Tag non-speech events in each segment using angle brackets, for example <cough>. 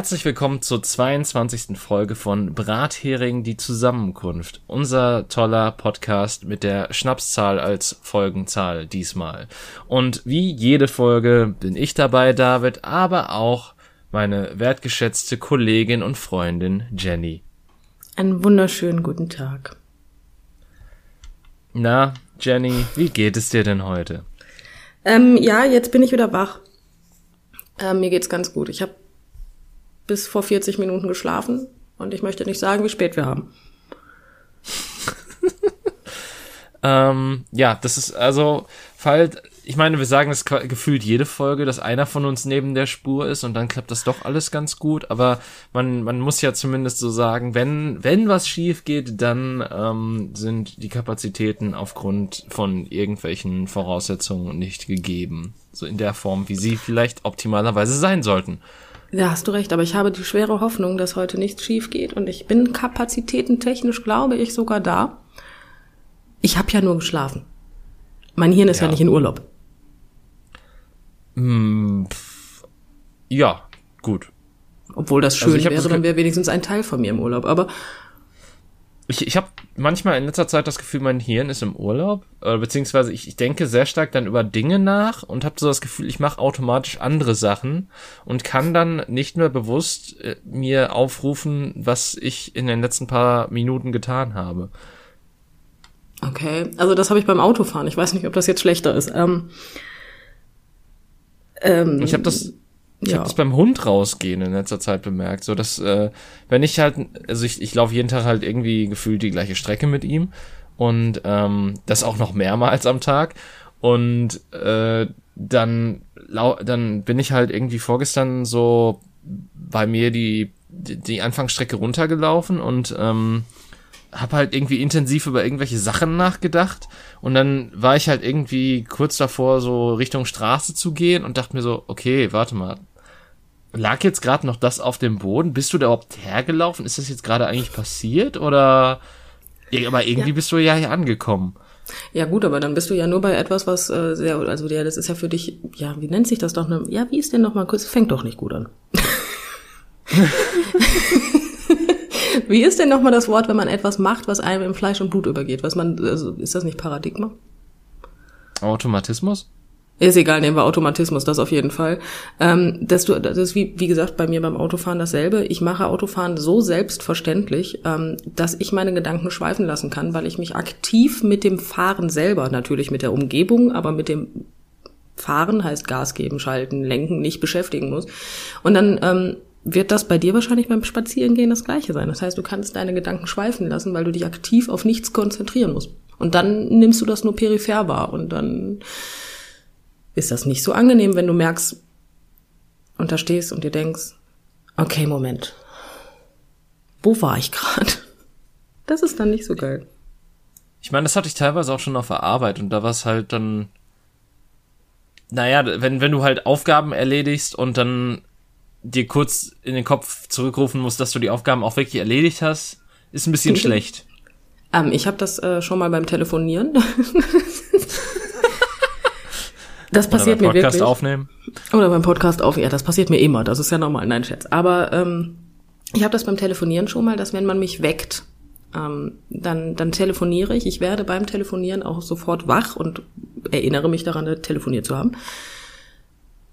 Herzlich willkommen zur 22. Folge von Brathering die Zusammenkunft. Unser toller Podcast mit der Schnapszahl als Folgenzahl diesmal. Und wie jede Folge bin ich dabei, David, aber auch meine wertgeschätzte Kollegin und Freundin Jenny. Einen wunderschönen guten Tag. Na, Jenny, wie geht es dir denn heute? Ähm, ja, jetzt bin ich wieder wach. Ähm, mir geht's ganz gut. Ich habe bis vor 40 Minuten geschlafen und ich möchte nicht sagen, wie spät wir haben. <laughs> ähm, ja, das ist also, falls, ich meine, wir sagen es gefühlt jede Folge, dass einer von uns neben der Spur ist und dann klappt das doch alles ganz gut, aber man, man muss ja zumindest so sagen, wenn, wenn was schief geht, dann ähm, sind die Kapazitäten aufgrund von irgendwelchen Voraussetzungen nicht gegeben. So in der Form, wie sie vielleicht optimalerweise sein sollten. Ja, hast du recht, aber ich habe die schwere Hoffnung, dass heute nichts schief geht und ich bin kapazitätentechnisch, glaube ich, sogar da. Ich habe ja nur geschlafen. Mein Hirn ist ja, ja nicht in Urlaub. Hm, ja, gut. Obwohl das also schön also wäre, dann wäre wenigstens ein Teil von mir im Urlaub. Aber ich, ich habe manchmal in letzter Zeit das Gefühl, mein Hirn ist im Urlaub, äh, beziehungsweise ich, ich denke sehr stark dann über Dinge nach und habe so das Gefühl, ich mache automatisch andere Sachen und kann dann nicht mehr bewusst äh, mir aufrufen, was ich in den letzten paar Minuten getan habe. Okay, also das habe ich beim Autofahren. Ich weiß nicht, ob das jetzt schlechter ist. Ähm, ähm, ich habe das ich ja. habe das beim Hund rausgehen in letzter Zeit bemerkt, so dass äh, wenn ich halt, also ich, ich laufe jeden Tag halt irgendwie gefühlt die gleiche Strecke mit ihm und ähm, das auch noch mehrmals am Tag. Und äh, dann dann bin ich halt irgendwie vorgestern so bei mir die die, die Anfangsstrecke runtergelaufen und ähm, habe halt irgendwie intensiv über irgendwelche Sachen nachgedacht. Und dann war ich halt irgendwie kurz davor, so Richtung Straße zu gehen und dachte mir so, okay, warte mal, lag jetzt gerade noch das auf dem Boden? Bist du da überhaupt hergelaufen? Ist das jetzt gerade eigentlich passiert oder? Aber irgendwie ja. bist du ja hier angekommen. Ja gut, aber dann bist du ja nur bei etwas, was äh, sehr, also ja, das ist ja für dich, ja, wie nennt sich das doch? Ne? Ja, wie ist denn noch mal kurz? Fängt doch nicht gut an. <laughs> wie ist denn noch mal das Wort, wenn man etwas macht, was einem im Fleisch und Blut übergeht? Was man, also ist das nicht Paradigma? Automatismus? Ist egal, nehmen wir Automatismus, das auf jeden Fall. Ähm, dass du, das ist wie, wie gesagt bei mir beim Autofahren dasselbe. Ich mache Autofahren so selbstverständlich, ähm, dass ich meine Gedanken schweifen lassen kann, weil ich mich aktiv mit dem Fahren selber, natürlich mit der Umgebung, aber mit dem Fahren heißt Gas geben, schalten, lenken, nicht beschäftigen muss. Und dann ähm, wird das bei dir wahrscheinlich beim Spazierengehen das gleiche sein. Das heißt, du kannst deine Gedanken schweifen lassen, weil du dich aktiv auf nichts konzentrieren musst. Und dann nimmst du das nur peripher wahr und dann ist das nicht so angenehm, wenn du merkst und da stehst und dir denkst, okay, Moment, wo war ich gerade? <laughs> Das ist dann nicht so geil. Ich meine, das hatte ich teilweise auch schon auf der Arbeit und da war es halt dann, naja, wenn, wenn du halt Aufgaben erledigst und dann dir kurz in den Kopf zurückrufen musst, dass du die Aufgaben auch wirklich erledigt hast, ist ein bisschen <laughs> schlecht. Ähm, ich habe das äh, schon mal beim Telefonieren. <laughs> Das passiert mir wirklich. Oder beim Podcast aufnehmen. Oder beim Podcast aufnehmen. Ja, das passiert mir immer. Das ist ja normal. Nein, Scherz. Aber ähm, ich habe das beim Telefonieren schon mal, dass wenn man mich weckt, ähm, dann, dann telefoniere ich. Ich werde beim Telefonieren auch sofort wach und erinnere mich daran, telefoniert zu haben.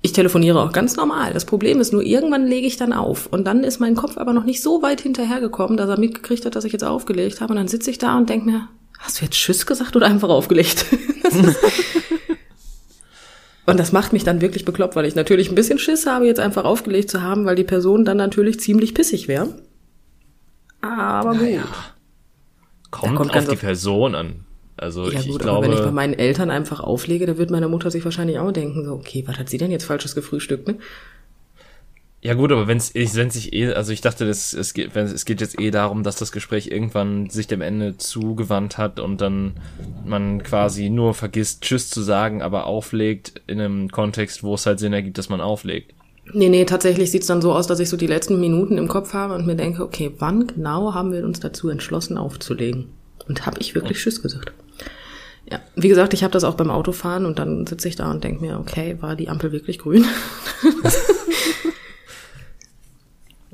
Ich telefoniere auch ganz normal. Das Problem ist nur, irgendwann lege ich dann auf. Und dann ist mein Kopf aber noch nicht so weit hinterhergekommen, dass er mitgekriegt hat, dass ich jetzt aufgelegt habe. Und dann sitze ich da und denke mir, hast du jetzt Tschüss gesagt oder einfach aufgelegt? <laughs> Und das macht mich dann wirklich bekloppt, weil ich natürlich ein bisschen Schiss habe, jetzt einfach aufgelegt zu haben, weil die Person dann natürlich ziemlich pissig wäre. Aber gut. Naja. Kommt, kommt auf die Person an. Also ja, ich, gut, ich glaube, aber wenn ich bei meinen Eltern einfach auflege, da wird meine Mutter sich wahrscheinlich auch denken, so, okay, was hat sie denn jetzt falsches gefrühstückt, ne? Ja gut, aber wenn es sich eh, also ich dachte, das, es, geht, wenn, es geht jetzt eh darum, dass das Gespräch irgendwann sich dem Ende zugewandt hat und dann man quasi nur vergisst, Tschüss zu sagen, aber auflegt in einem Kontext, wo es halt Sinn ergibt, dass man auflegt. Nee, nee, tatsächlich sieht's dann so aus, dass ich so die letzten Minuten im Kopf habe und mir denke, okay, wann genau haben wir uns dazu entschlossen aufzulegen? Und habe ich wirklich Tschüss gesagt? Ja, wie gesagt, ich habe das auch beim Autofahren und dann sitze ich da und denke mir, okay, war die Ampel wirklich grün? <laughs> <laughs>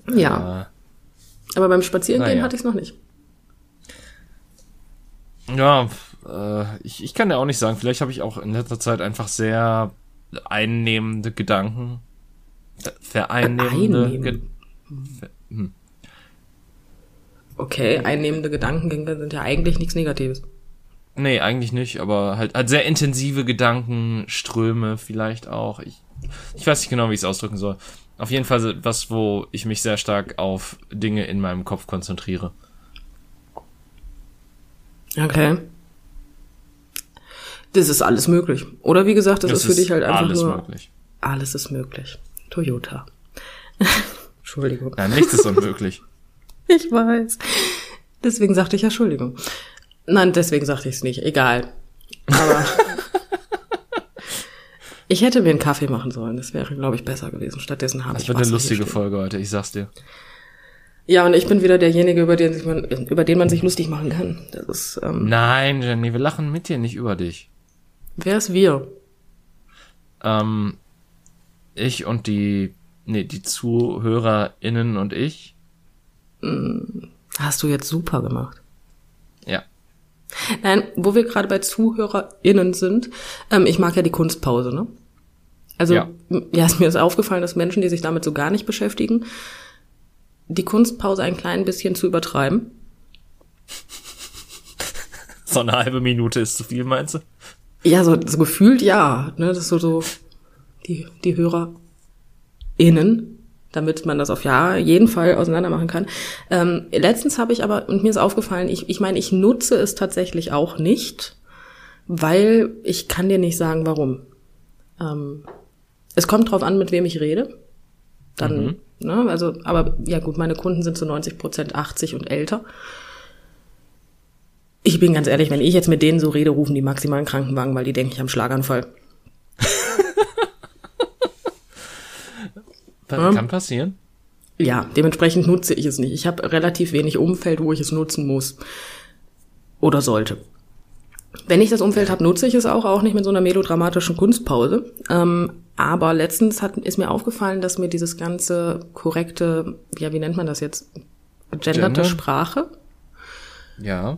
Ja. Äh, Aber beim Spazierengehen ja. hatte ich es noch nicht. Ja, äh, ich, ich kann ja auch nicht sagen. Vielleicht habe ich auch in letzter Zeit einfach sehr einnehmende Gedanken. Vereinnehmende. Ge hm. Okay, einnehmende Gedanken sind ja eigentlich nichts Negatives. Nee, eigentlich nicht, aber halt, halt sehr intensive Gedankenströme vielleicht auch. Ich, ich weiß nicht genau, wie ich es ausdrücken soll. Auf jeden Fall was, wo ich mich sehr stark auf Dinge in meinem Kopf konzentriere. Okay. Das ist alles möglich. Oder wie gesagt, das, das ist für dich halt einfach alles nur. Möglich. Alles ist möglich. Toyota. <laughs> Entschuldigung. Ja, nichts ist unmöglich. <laughs> ich weiß. Deswegen sagte ich ja Entschuldigung. Nein, deswegen sagte ich es nicht. Egal. Aber <laughs> ich hätte mir einen Kaffee machen sollen. Das wäre, glaube ich, besser gewesen. Stattdessen habe ich. Das wird eine lustige Folge heute, ich sag's dir. Ja, und ich bin wieder derjenige, über den, sich man, über den man sich lustig machen kann. Das ist, ähm, Nein, Jenny, wir lachen mit dir, nicht über dich. Wer ist wir? Ähm, ich und die, nee, die ZuhörerInnen und ich. Hast du jetzt super gemacht. Ja. Nein, wo wir gerade bei ZuhörerInnen sind, ähm, ich mag ja die Kunstpause, ne? Also, ja. ja, ist mir ist aufgefallen, dass Menschen, die sich damit so gar nicht beschäftigen, die Kunstpause ein klein bisschen zu übertreiben. <laughs> So eine halbe Minute ist zu viel, meinst du? Ja, so, so gefühlt ja. Ne? Das ist so, so die, die HörerInnen, damit man das auf ja jeden Fall auseinander machen kann. Ähm, letztens habe ich aber, und mir ist aufgefallen, ich, ich meine, ich nutze es tatsächlich auch nicht, weil ich kann dir nicht sagen, warum. Ähm, es kommt drauf an, mit wem ich rede. Dann, mhm. ne, also, aber ja gut, meine Kunden sind zu 90 Prozent 80 und älter. Ich bin ganz ehrlich, wenn ich jetzt mit denen so rede, rufen die maximalen Krankenwagen, weil die denken, ich habe Schlaganfall. <laughs> Kann passieren. Ja, dementsprechend nutze ich es nicht. Ich habe relativ wenig Umfeld, wo ich es nutzen muss oder sollte. Wenn ich das Umfeld habe, nutze ich es auch, auch nicht mit so einer melodramatischen Kunstpause. Ähm, aber letztens hat, ist mir aufgefallen, dass mir dieses ganze korrekte, ja, wie nennt man das jetzt? Genderte Gender? Sprache. Ja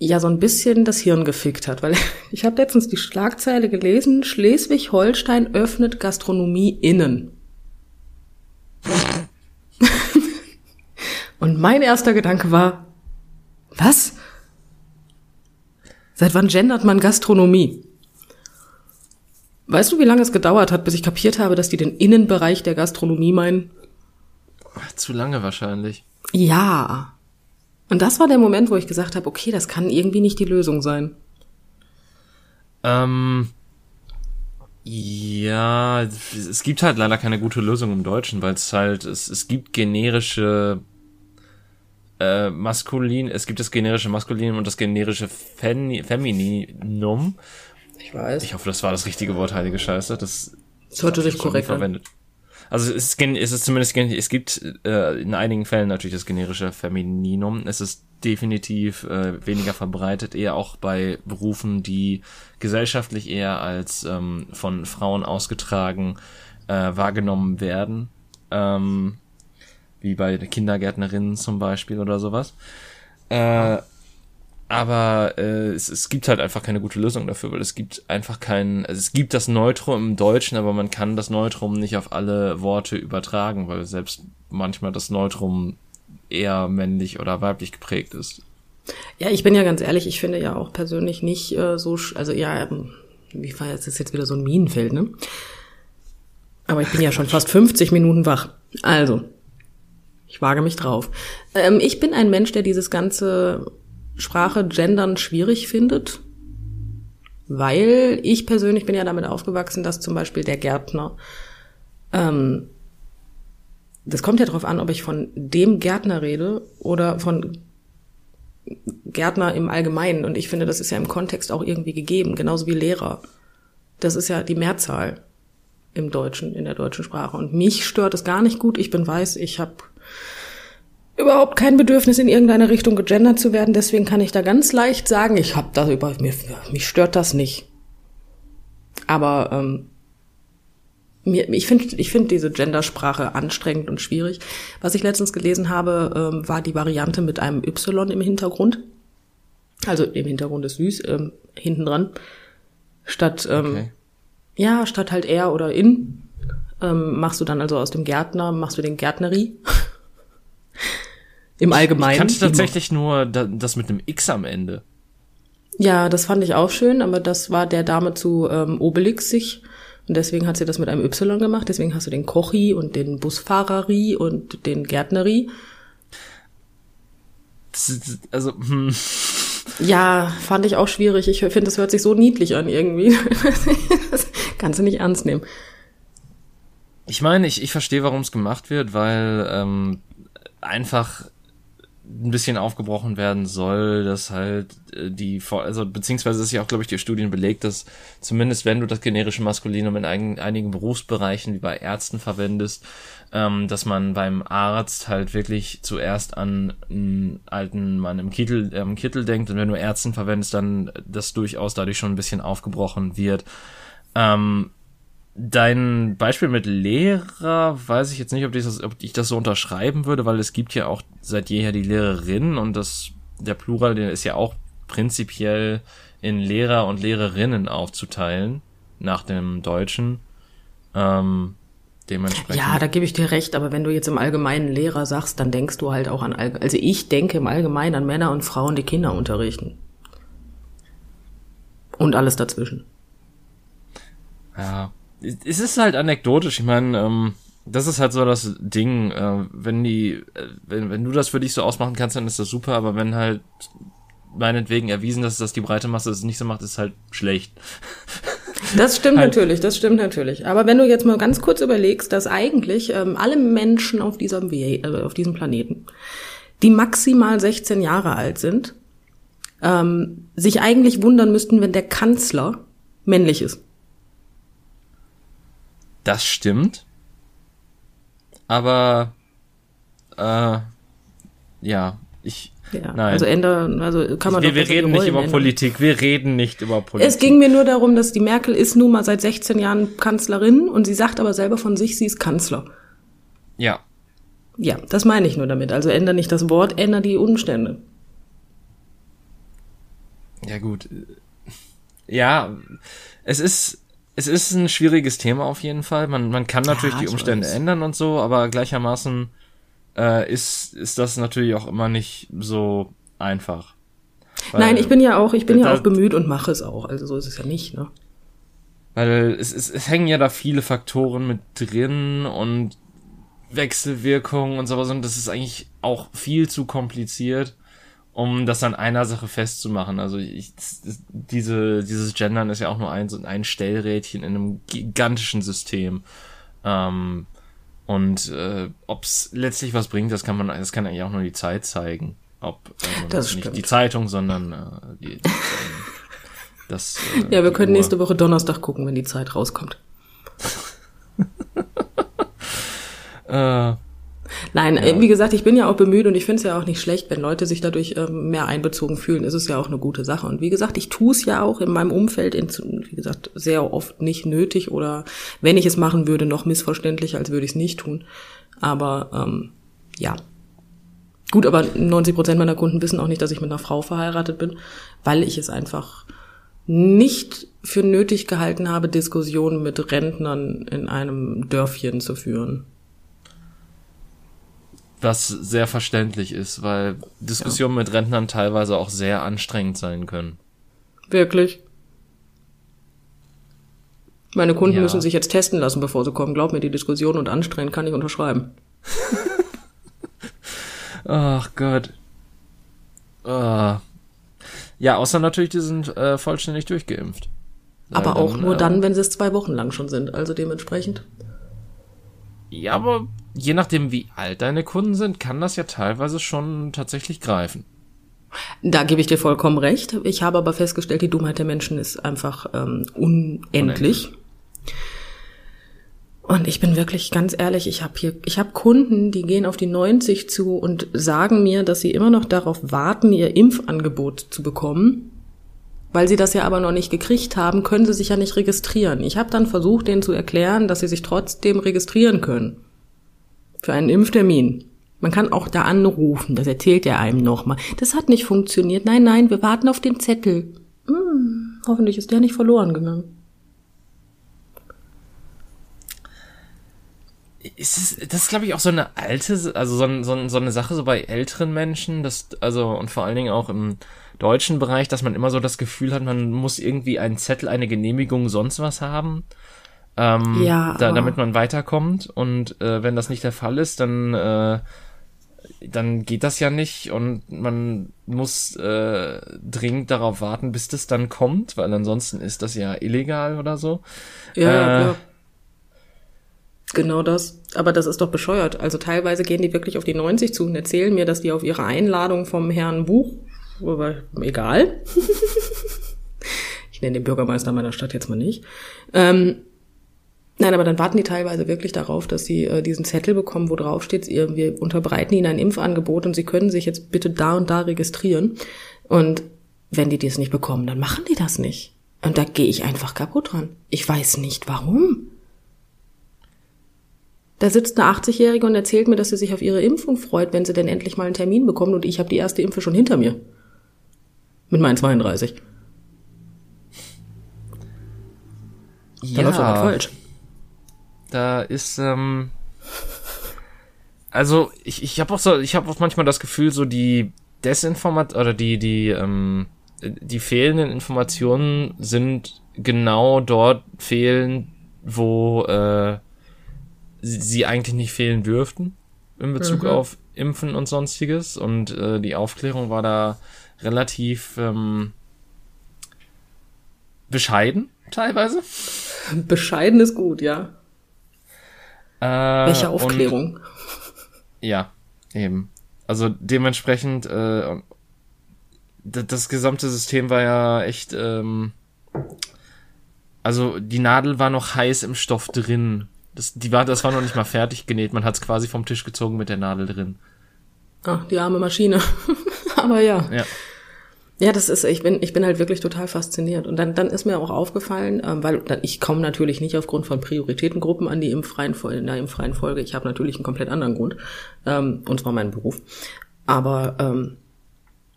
ja so ein bisschen das Hirn gefickt hat, weil <laughs> ich habe letztens die Schlagzeile gelesen, Schleswig-Holstein öffnet Gastronomie innen. <laughs> Und mein erster Gedanke war, was? Seit wann gendert man Gastronomie? Weißt du, wie lange es gedauert hat, bis ich kapiert habe, dass die den Innenbereich der Gastronomie meinen? Zu lange wahrscheinlich. Ja. Und das war der Moment, wo ich gesagt habe, okay, das kann irgendwie nicht die Lösung sein. Ähm, ja, es gibt halt leider keine gute Lösung im Deutschen, weil es halt, es, es gibt generische äh, Maskulin, es gibt das generische Maskulinum und das generische Fem Femininum. Ich weiß. Ich hoffe, das war das richtige Wort, heilige Scheiße. Das sollte sich korrekt verwendet. Also es ist, es ist zumindest, es gibt äh, in einigen Fällen natürlich das generische Femininum. Es ist definitiv äh, weniger verbreitet, eher auch bei Berufen, die gesellschaftlich eher als ähm, von Frauen ausgetragen äh, wahrgenommen werden. Ähm, wie bei Kindergärtnerinnen zum Beispiel oder sowas. Äh, aber äh, es, es gibt halt einfach keine gute Lösung dafür, weil es gibt einfach kein, also es gibt das Neutrum im Deutschen, aber man kann das Neutrum nicht auf alle Worte übertragen, weil selbst manchmal das Neutrum eher männlich oder weiblich geprägt ist. Ja, ich bin ja ganz ehrlich, ich finde ja auch persönlich nicht äh, so, also ja, ähm, wie war jetzt, ist jetzt wieder so ein Minenfeld, ne? Aber ich bin ja schon fast 50 Minuten wach. Also, ich wage mich drauf. Ähm, ich bin ein Mensch, der dieses ganze Sprache gendern schwierig findet, weil ich persönlich bin ja damit aufgewachsen, dass zum Beispiel der Gärtner, ähm, das kommt ja darauf an, ob ich von dem Gärtner rede oder von Gärtner im Allgemeinen. Und ich finde, das ist ja im Kontext auch irgendwie gegeben, genauso wie Lehrer. Das ist ja die Mehrzahl im Deutschen, in der deutschen Sprache. Und mich stört es gar nicht gut. Ich bin weiß, ich habe überhaupt kein Bedürfnis, in irgendeine Richtung gegendert zu werden. Deswegen kann ich da ganz leicht sagen, ich habe da über mir, mich stört das nicht. Aber ähm, mir, ich finde ich finde diese Gendersprache anstrengend und schwierig. Was ich letztens gelesen habe, ähm, war die Variante mit einem Y im Hintergrund. Also im Hintergrund ist süß, ähm, hinten dran. Statt, ähm, okay. ja, statt halt er oder in, ähm, machst du dann also aus dem Gärtner, machst du den Gärtnerie. <laughs> Im Allgemeinen. Ich kannte tatsächlich nur das mit einem X am Ende. Ja, das fand ich auch schön, aber das war der Dame zu ähm, Obelix sich. Und deswegen hat sie das mit einem Y gemacht. Deswegen hast du den Kochi und den Busfahreri und den Gärtneri. Also, hm. <laughs> Ja, fand ich auch schwierig. Ich finde, das hört sich so niedlich an irgendwie. <laughs> das kannst du nicht ernst nehmen. Ich meine, ich, ich verstehe, warum es gemacht wird, weil ähm, einfach ein bisschen aufgebrochen werden soll, dass halt äh, die, also beziehungsweise ist ja auch, glaube ich, die Studien belegt, dass zumindest wenn du das generische Maskulinum in einigen, einigen Berufsbereichen wie bei Ärzten verwendest, ähm, dass man beim Arzt halt wirklich zuerst an einen alten Mann im Kittel, äh, im Kittel denkt und wenn du Ärzten verwendest, dann das durchaus dadurch schon ein bisschen aufgebrochen wird. Ähm, Dein Beispiel mit Lehrer weiß ich jetzt nicht, ob ich, das, ob ich das so unterschreiben würde, weil es gibt ja auch seit jeher die Lehrerin und das, der Plural, der ist ja auch prinzipiell in Lehrer und Lehrerinnen aufzuteilen, nach dem Deutschen. Ähm, dementsprechend. Ja, da gebe ich dir recht, aber wenn du jetzt im Allgemeinen Lehrer sagst, dann denkst du halt auch an, also ich denke im Allgemeinen an Männer und Frauen, die Kinder unterrichten. Und alles dazwischen. Ja, es ist halt anekdotisch. Ich meine, ähm, das ist halt so das Ding. Äh, wenn die, äh, wenn, wenn du das für dich so ausmachen kannst, dann ist das super. Aber wenn halt meinetwegen erwiesen dass die breite Masse es nicht so macht, ist halt schlecht. <laughs> Das stimmt halt. natürlich, das stimmt natürlich. Aber wenn du jetzt mal ganz kurz überlegst, dass eigentlich ähm, alle Menschen auf diesem, äh, auf diesem Planeten, die maximal 16 Jahre alt sind, ähm, sich eigentlich wundern müssten, wenn der Kanzler männlich ist. Das stimmt. Aber äh, ja, ich ja, Nein. Also ändern, also kann man wir, doch wir reden nicht über ändern. Politik, wir reden nicht über Politik. Es ging mir nur darum, dass die Merkel ist nun mal seit 16 Jahren Kanzlerin und sie sagt aber selber von sich, sie ist Kanzler. Ja. Ja, das meine ich nur damit. Also ändere nicht das Wort, ändere die Umstände. Ja, gut. Ja, es ist, es ist ein schwieriges Thema auf jeden Fall. Man, man kann natürlich ja, die Umstände weiß. ändern und so, aber gleichermaßen äh, ist, ist das natürlich auch immer nicht so einfach. Weil, Nein, ich bin ja auch, ich bin ja auch bemüht und mache es auch. Also so ist es ja nicht, ne? Weil es, es, es hängen ja da viele Faktoren mit drin und Wechselwirkungen und sowas und das ist eigentlich auch viel zu kompliziert um das an einer Sache festzumachen. Also ich, diese, dieses Gendern ist ja auch nur ein, ein Stellrädchen in einem gigantischen System. Ähm, und äh, ob es letztlich was bringt, das kann man, das kann eigentlich auch nur die Zeit zeigen. Ob ähm, das nicht die Zeitung, sondern äh, die, die das. Äh, ja, wir können Uhr. nächste Woche Donnerstag gucken, wenn die Zeit rauskommt. <laughs> äh, Nein, ja. Äh, wie gesagt, ich bin ja auch bemüht und ich finde es ja auch nicht schlecht, wenn Leute sich dadurch ähm, mehr einbezogen fühlen. Ist es ja auch eine gute Sache. Und wie gesagt, ich tue es ja auch in meinem Umfeld, in, wie gesagt, sehr oft nicht nötig oder wenn ich es machen würde, noch missverständlicher, als würde ich es nicht tun. Aber ähm, ja. Gut, aber 90 Prozent meiner Kunden wissen auch nicht, dass ich mit einer Frau verheiratet bin, weil ich es einfach nicht für nötig gehalten habe, Diskussionen mit Rentnern in einem Dörfchen zu führen. Was sehr verständlich ist, weil Diskussionen ja. mit Rentnern teilweise auch sehr anstrengend sein können. Wirklich? Meine Kunden ja. müssen sich jetzt testen lassen, bevor sie kommen. Glaub mir, die Diskussion und anstrengend kann ich unterschreiben. <laughs> Ach Gott. Oh. Ja, außer natürlich, die sind äh, vollständig durchgeimpft. Aber auch nur äh, dann, wenn sie es zwei Wochen lang schon sind. Also dementsprechend. Ja, aber je nachdem, wie alt deine Kunden sind, kann das ja teilweise schon tatsächlich greifen. Da gebe ich dir vollkommen recht. Ich habe aber festgestellt, die Dummheit der Menschen ist einfach ähm, unendlich. Und ich bin wirklich ganz ehrlich, ich habe hier, ich habe Kunden, die gehen auf die 90 zu und sagen mir, dass sie immer noch darauf warten, ihr Impfangebot zu bekommen. Weil sie das ja aber noch nicht gekriegt haben, können sie sich ja nicht registrieren. Ich habe dann versucht, denen zu erklären, dass sie sich trotzdem registrieren können. Für einen Impftermin. Man kann auch da anrufen, das erzählt er einem nochmal. Das hat nicht funktioniert. Nein, nein, wir warten auf den Zettel. Hm, hoffentlich ist der nicht verloren gegangen. Ist es, das ist, glaube ich, auch so eine alte, also so, so, so eine Sache so bei älteren Menschen, das, also und vor allen Dingen auch im deutschen Bereich, dass man immer so das Gefühl hat, man muss irgendwie einen Zettel, eine Genehmigung, sonst was haben, ähm, ja, da, damit man weiterkommt. Und äh, wenn das nicht der Fall ist, dann äh, dann geht das ja nicht und man muss äh, dringend darauf warten, bis das dann kommt, weil ansonsten ist das ja illegal oder so. Ja, äh, klar. Genau das. Aber das ist doch bescheuert. Also teilweise gehen die wirklich auf die 90 zu und erzählen mir, dass die auf ihre Einladung vom Herrn Buch, egal, <laughs> ich nenne den Bürgermeister meiner Stadt jetzt mal nicht, ähm, Nein, aber dann warten die teilweise wirklich darauf, dass sie äh, diesen Zettel bekommen, wo drauf steht, wir unterbreiten ihnen ein Impfangebot und sie können sich jetzt bitte da und da registrieren. Und wenn die das nicht bekommen, dann machen die das nicht. Und da gehe ich einfach kaputt dran. Ich weiß nicht warum. Da sitzt eine 80-Jährige und erzählt mir, dass sie sich auf ihre Impfung freut, wenn sie denn endlich mal einen Termin bekommt und ich habe die erste Impfe schon hinter mir. Mit meinen 32. Ja. Da läuft doch falsch. Da ist, ähm, also ich, ich habe auch so, ich habe auch manchmal das Gefühl, so die Desinformat oder die, die, ähm, die fehlenden Informationen sind genau dort fehlen, wo äh, sie eigentlich nicht fehlen dürften in Bezug mhm. auf Impfen und sonstiges. Und äh, die Aufklärung war da relativ ähm, bescheiden, teilweise. Bescheiden ist gut, ja. Äh, Welche Aufklärung? Und, ja, eben. Also dementsprechend, äh, das gesamte System war ja echt, ähm, also die Nadel war noch heiß im Stoff drin das, die war, das war noch nicht mal fertig genäht. Man hat es quasi vom Tisch gezogen mit der Nadel drin. Ah, die arme Maschine. <laughs> Aber ja. Ja. Ja, das ist, ich bin, ich bin halt wirklich total fasziniert. Und dann, dann ist mir auch aufgefallen, ähm, weil ich komme natürlich nicht aufgrund von Prioritätengruppen an die impffreien Folge, in der impffreien Folge. Ich habe natürlich einen komplett anderen Grund, ähm, und zwar meinen Beruf. Aber ähm,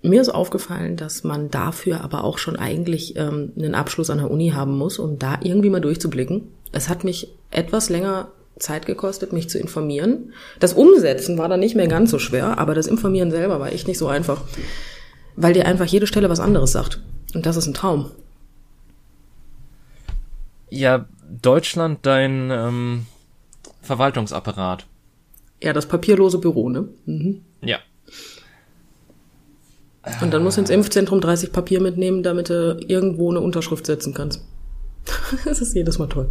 mir ist aufgefallen, dass man dafür aber auch schon eigentlich ähm, einen Abschluss an der Uni haben muss, um da irgendwie mal durchzublicken. Es hat mich etwas länger Zeit gekostet, mich zu informieren. Das Umsetzen war dann nicht mehr ganz so schwer, aber das Informieren selber war echt nicht so einfach, weil dir einfach jede Stelle was anderes sagt. Und das ist ein Traum. Ja, Deutschland, dein ähm, Verwaltungsapparat. Ja, das papierlose Büro, ne? Mhm. Ja. Und dann musst du ins Impfzentrum 30 Papier mitnehmen, damit du irgendwo eine Unterschrift setzen kannst. <laughs> das ist jedes Mal toll.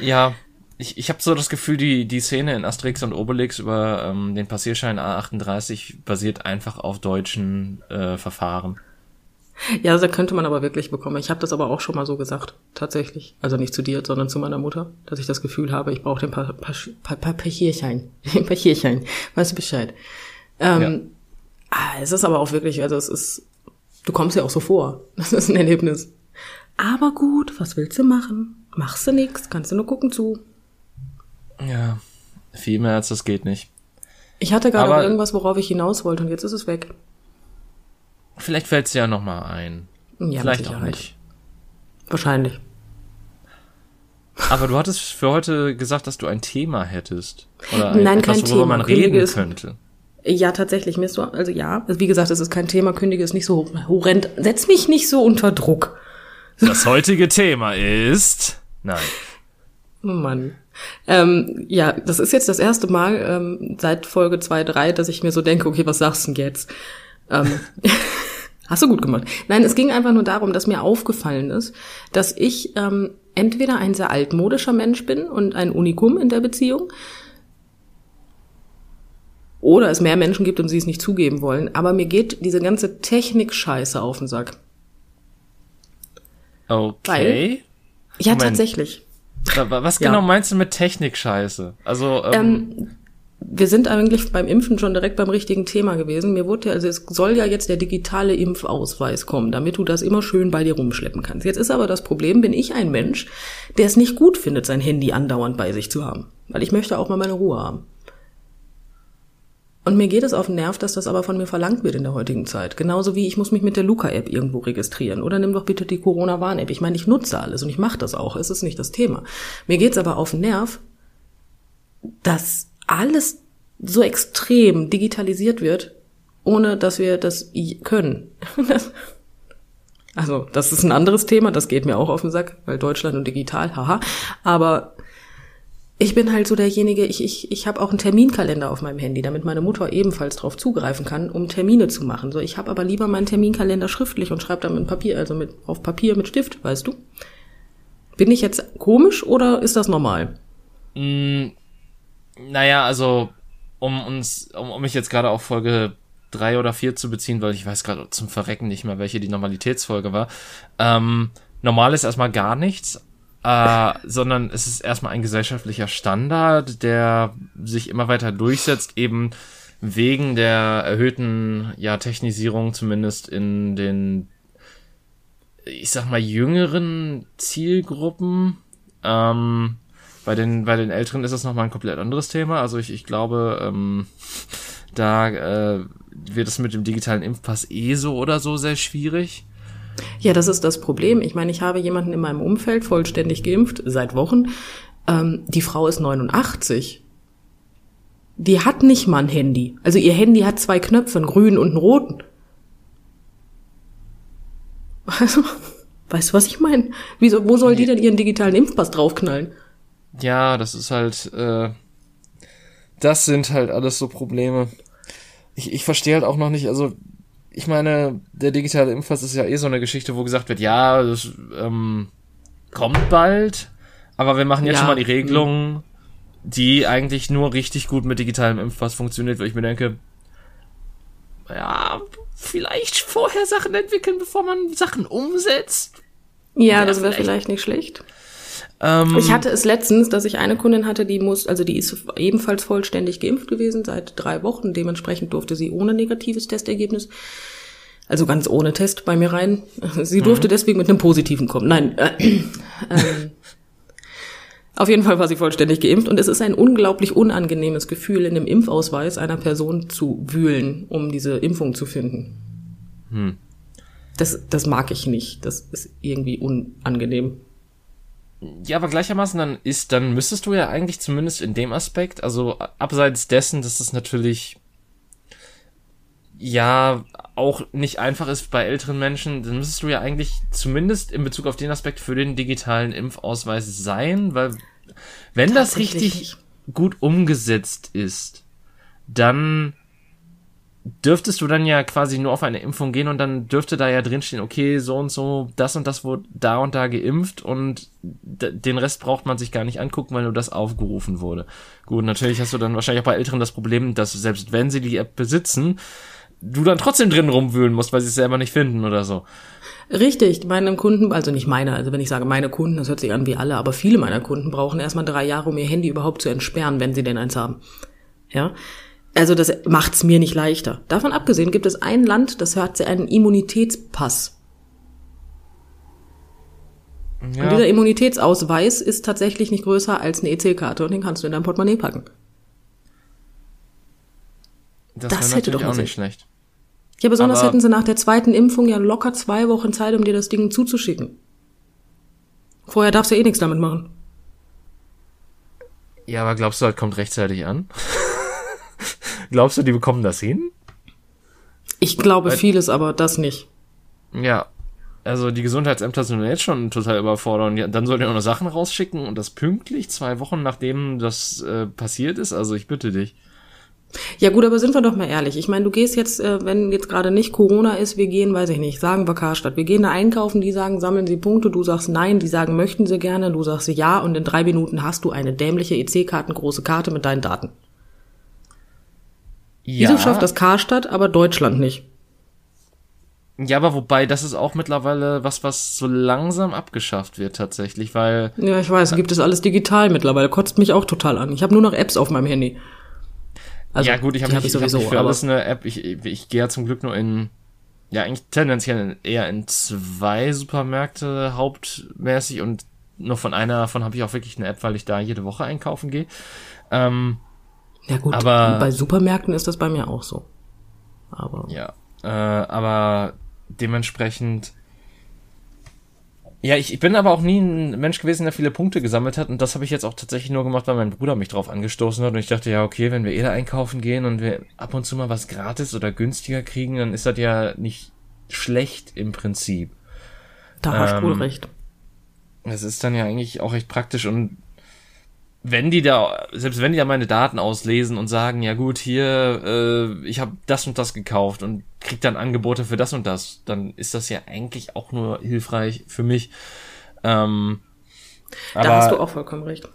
Ja, ich, ich habe so das Gefühl, die, die Szene in Asterix und Obelix über ähm, den Passierschein A38 basiert einfach auf deutschen äh, Verfahren. Ja, also könnte man aber wirklich bekommen. Ich habe das aber auch schon mal so gesagt, tatsächlich. Also nicht zu dir, sondern zu meiner Mutter, dass ich das Gefühl habe, ich brauche den pa pa pa pa Passierschein. Den <laughs> Passierschein. Weißt du Bescheid? Ähm, ja. ah, es ist aber auch wirklich, also es ist, du kommst ja auch so vor. <laughs> Das ist ein Erlebnis. Aber gut, was willst du machen? Machst du nix, kannst du nur gucken zu. Ja, viel mehr als das geht nicht. Ich hatte gerade irgendwas, worauf ich hinaus wollte und jetzt ist es weg. Vielleicht fällt es ja noch mal ein. Ja, Vielleicht auch nicht. Wahrscheinlich. Aber du hattest für heute gesagt, dass du ein Thema hättest. Oder ein, Nein, etwas, kein worüber Thema. man reden könnte. Ja, tatsächlich. Mir ist so, also ja, also wie gesagt, es ist kein Thema, kündige es nicht so horrend. Setz mich nicht so unter Druck. Das heutige Thema ist Nein. Mann. Ähm, ja, das ist jetzt das erste Mal ähm, seit Folge 2, 3, dass ich mir so denke, okay, was sagst du denn jetzt? Ähm, <laughs> hast du gut gemacht. Nein, es ging einfach nur darum, dass mir aufgefallen ist, dass ich ähm, entweder ein sehr altmodischer Mensch bin und ein Unikum in der Beziehung, oder es mehr Menschen gibt und sie es nicht zugeben wollen. Aber mir geht diese ganze Technik-Scheiße auf den Sack. Okay. Weil ja, Moment. tatsächlich. Was genau ja. meinst du mit Technik-Scheiße? Also, ähm, ähm, wir sind eigentlich beim Impfen schon direkt beim richtigen Thema gewesen. Mir wurde ja, also es soll ja jetzt der digitale Impfausweis kommen, damit du das immer schön bei dir rumschleppen kannst. Jetzt ist aber das Problem, bin ich ein Mensch, der es nicht gut findet, sein Handy andauernd bei sich zu haben. Weil ich möchte auch mal meine Ruhe haben. Und mir geht es auf den Nerv, dass das aber von mir verlangt wird in der heutigen Zeit. Genauso wie ich muss mich mit der Luca-App irgendwo registrieren. Oder nimm doch bitte die Corona-Warn-App. Ich meine, ich nutze alles und ich mache das auch. Es ist nicht das Thema. Mir geht es aber auf den Nerv, dass alles so extrem digitalisiert wird, ohne dass wir das können. <laughs> also, das ist ein anderes Thema, das geht mir auch auf den Sack, weil Deutschland und digital, haha. Aber ich bin halt so derjenige, ich, ich, ich habe auch einen Terminkalender auf meinem Handy, damit meine Mutter ebenfalls darauf zugreifen kann, um Termine zu machen. So, ich habe aber lieber meinen Terminkalender schriftlich und schreibe dann mit Papier, also mit auf Papier mit Stift, weißt du? Bin ich jetzt komisch oder ist das normal? Mm, naja, also um uns, um, um mich jetzt gerade auf Folge drei oder vier zu beziehen, weil ich weiß gerade zum Verrecken nicht mehr, welche die Normalitätsfolge war. Ähm, normal ist erstmal gar nichts, äh, sondern es ist erstmal ein gesellschaftlicher Standard, der sich immer weiter durchsetzt, eben wegen der erhöhten ja, Technisierung, zumindest in den, ich sag mal, jüngeren Zielgruppen. Ähm, bei den, bei den Älteren ist das nochmal ein komplett anderes Thema. Also ich, ich glaube, ähm, da äh, wird es mit dem digitalen Impfpass eh so oder so sehr schwierig. Ja, das ist das Problem. Ich meine, ich habe jemanden in meinem Umfeld vollständig geimpft, seit Wochen. Ähm, die Frau ist 89. Die hat nicht mal ein Handy. Also ihr Handy hat zwei Knöpfe, einen grünen und einen roten. Also, weißt du, was ich meine? Wieso, wo soll die denn ihren digitalen Impfpass draufknallen? Ja, das ist halt, äh, das sind halt alles so Probleme. Ich, ich verstehe halt auch noch nicht, also ich meine, der digitale Impfpass ist ja eh so eine Geschichte, wo gesagt wird, ja, das ähm, kommt bald, aber wir machen jetzt ja. schon mal die Regelung, die eigentlich nur richtig gut mit digitalem Impfpass funktioniert, weil ich mir denke, ja, vielleicht vorher Sachen entwickeln, bevor man Sachen umsetzt. Ja, ja das wäre vielleicht, vielleicht nicht schlecht. Ähm, ich hatte es letztens, dass ich eine Kundin hatte, die muss, also die ist ebenfalls vollständig geimpft gewesen seit drei Wochen. Dementsprechend durfte sie ohne negatives Testergebnis, also ganz ohne Test bei mir rein. <laughs> Sie durfte mhm. deswegen mit einem positiven kommen. Nein. Äh, <clears throat> äh, auf jeden Fall war sie vollständig geimpft und es ist ein unglaublich unangenehmes Gefühl, in dem Impfausweis einer Person zu wühlen, um diese Impfung zu finden. Hm. Das, das mag ich nicht. Das ist irgendwie unangenehm. Ja, aber gleichermaßen dann ist, dann müsstest du ja eigentlich zumindest in dem Aspekt, also abseits dessen, dass das natürlich ja auch nicht einfach ist bei älteren Menschen, dann müsstest du ja eigentlich zumindest in Bezug auf den Aspekt für den digitalen Impfausweis sein, weil wenn das richtig gut umgesetzt ist, dann dürftest du dann ja quasi nur auf eine Impfung gehen und dann dürfte da ja drinstehen, okay, so und so, das und das wurde da und da geimpft und den Rest braucht man sich gar nicht angucken, weil nur das aufgerufen wurde. Gut, natürlich hast du dann wahrscheinlich auch bei Älteren das Problem, dass selbst wenn sie die App besitzen, du dann trotzdem drin rumwühlen musst, weil sie es selber nicht finden oder so. Richtig, meine Kunden, also nicht meine, also wenn ich sage meine Kunden, das hört sich an wie alle, aber viele meiner Kunden brauchen erstmal drei Jahre, um ihr Handy überhaupt zu entsperren, wenn sie denn eins haben. Ja, also das macht's mir nicht leichter. Davon abgesehen gibt es ein Land, das hat einen Immunitätspass. Ja. Und dieser Immunitätsausweis ist tatsächlich nicht größer als eine EC-Karte und den kannst du in dein Portemonnaie packen. Das, das hätte doch auch nicht schlecht. Ja, besonders aber hätten sie nach der zweiten Impfung ja locker zwei Wochen Zeit, um dir das Ding zuzuschicken. Vorher darfst du eh nichts damit machen. Ja, aber glaubst du, das kommt rechtzeitig an? <laughs> Glaubst du, die bekommen das hin? Ich glaube Weil, vieles, aber das nicht. Ja. Also die Gesundheitsämter sind jetzt schon total überfordert und dann sollen die auch noch Sachen rausschicken und das pünktlich zwei Wochen nachdem das äh, passiert ist. Also ich bitte dich. Ja gut, aber sind wir doch mal ehrlich. Ich meine, du gehst jetzt, äh, wenn jetzt gerade nicht Corona ist, wir gehen, weiß ich nicht, sagen wir Karstadt. Wir gehen da einkaufen, die sagen, sammeln Sie Punkte, du sagst nein, die sagen, möchten Sie gerne, du sagst ja und in drei Minuten hast du eine dämliche EC-Karten, große Karte mit deinen Daten. Ja. Wieso schafft das Karstadt, aber Deutschland nicht? Ja, aber wobei, das ist auch mittlerweile was, was so langsam abgeschafft wird tatsächlich, weil. Ja, ich weiß, gibt es alles digital mittlerweile. Kotzt mich auch total an. Ich habe nur noch Apps auf meinem Handy. Also, ja gut, ich habe hab sowieso hab nicht für alles eine App. Ich, ich, ich gehe ja zum Glück nur in ja eigentlich tendenziell eher in zwei Supermärkte hauptmäßig und nur von einer davon habe ich auch wirklich eine App, weil ich da jede Woche einkaufen gehe. Ähm, ja gut, aber bei Supermärkten ist das bei mir auch so. Aber ja, äh, aber dementsprechend ja, ich, ich bin aber auch nie ein Mensch gewesen, der viele Punkte gesammelt hat. Und das habe ich jetzt auch tatsächlich nur gemacht, weil mein Bruder mich drauf angestoßen hat. Und ich dachte, ja, okay, wenn wir eh da einkaufen gehen und wir ab und zu mal was gratis oder günstiger kriegen, dann ist das ja nicht schlecht im Prinzip. Da hast du ähm, wohl recht. Es ist dann ja eigentlich auch recht praktisch und wenn die da, selbst wenn die da meine Daten auslesen und sagen, ja gut, hier, äh, ich habe das und das gekauft und krieg dann Angebote für das und das, dann ist das ja eigentlich auch nur hilfreich für mich. Ähm, da hast du auch vollkommen recht.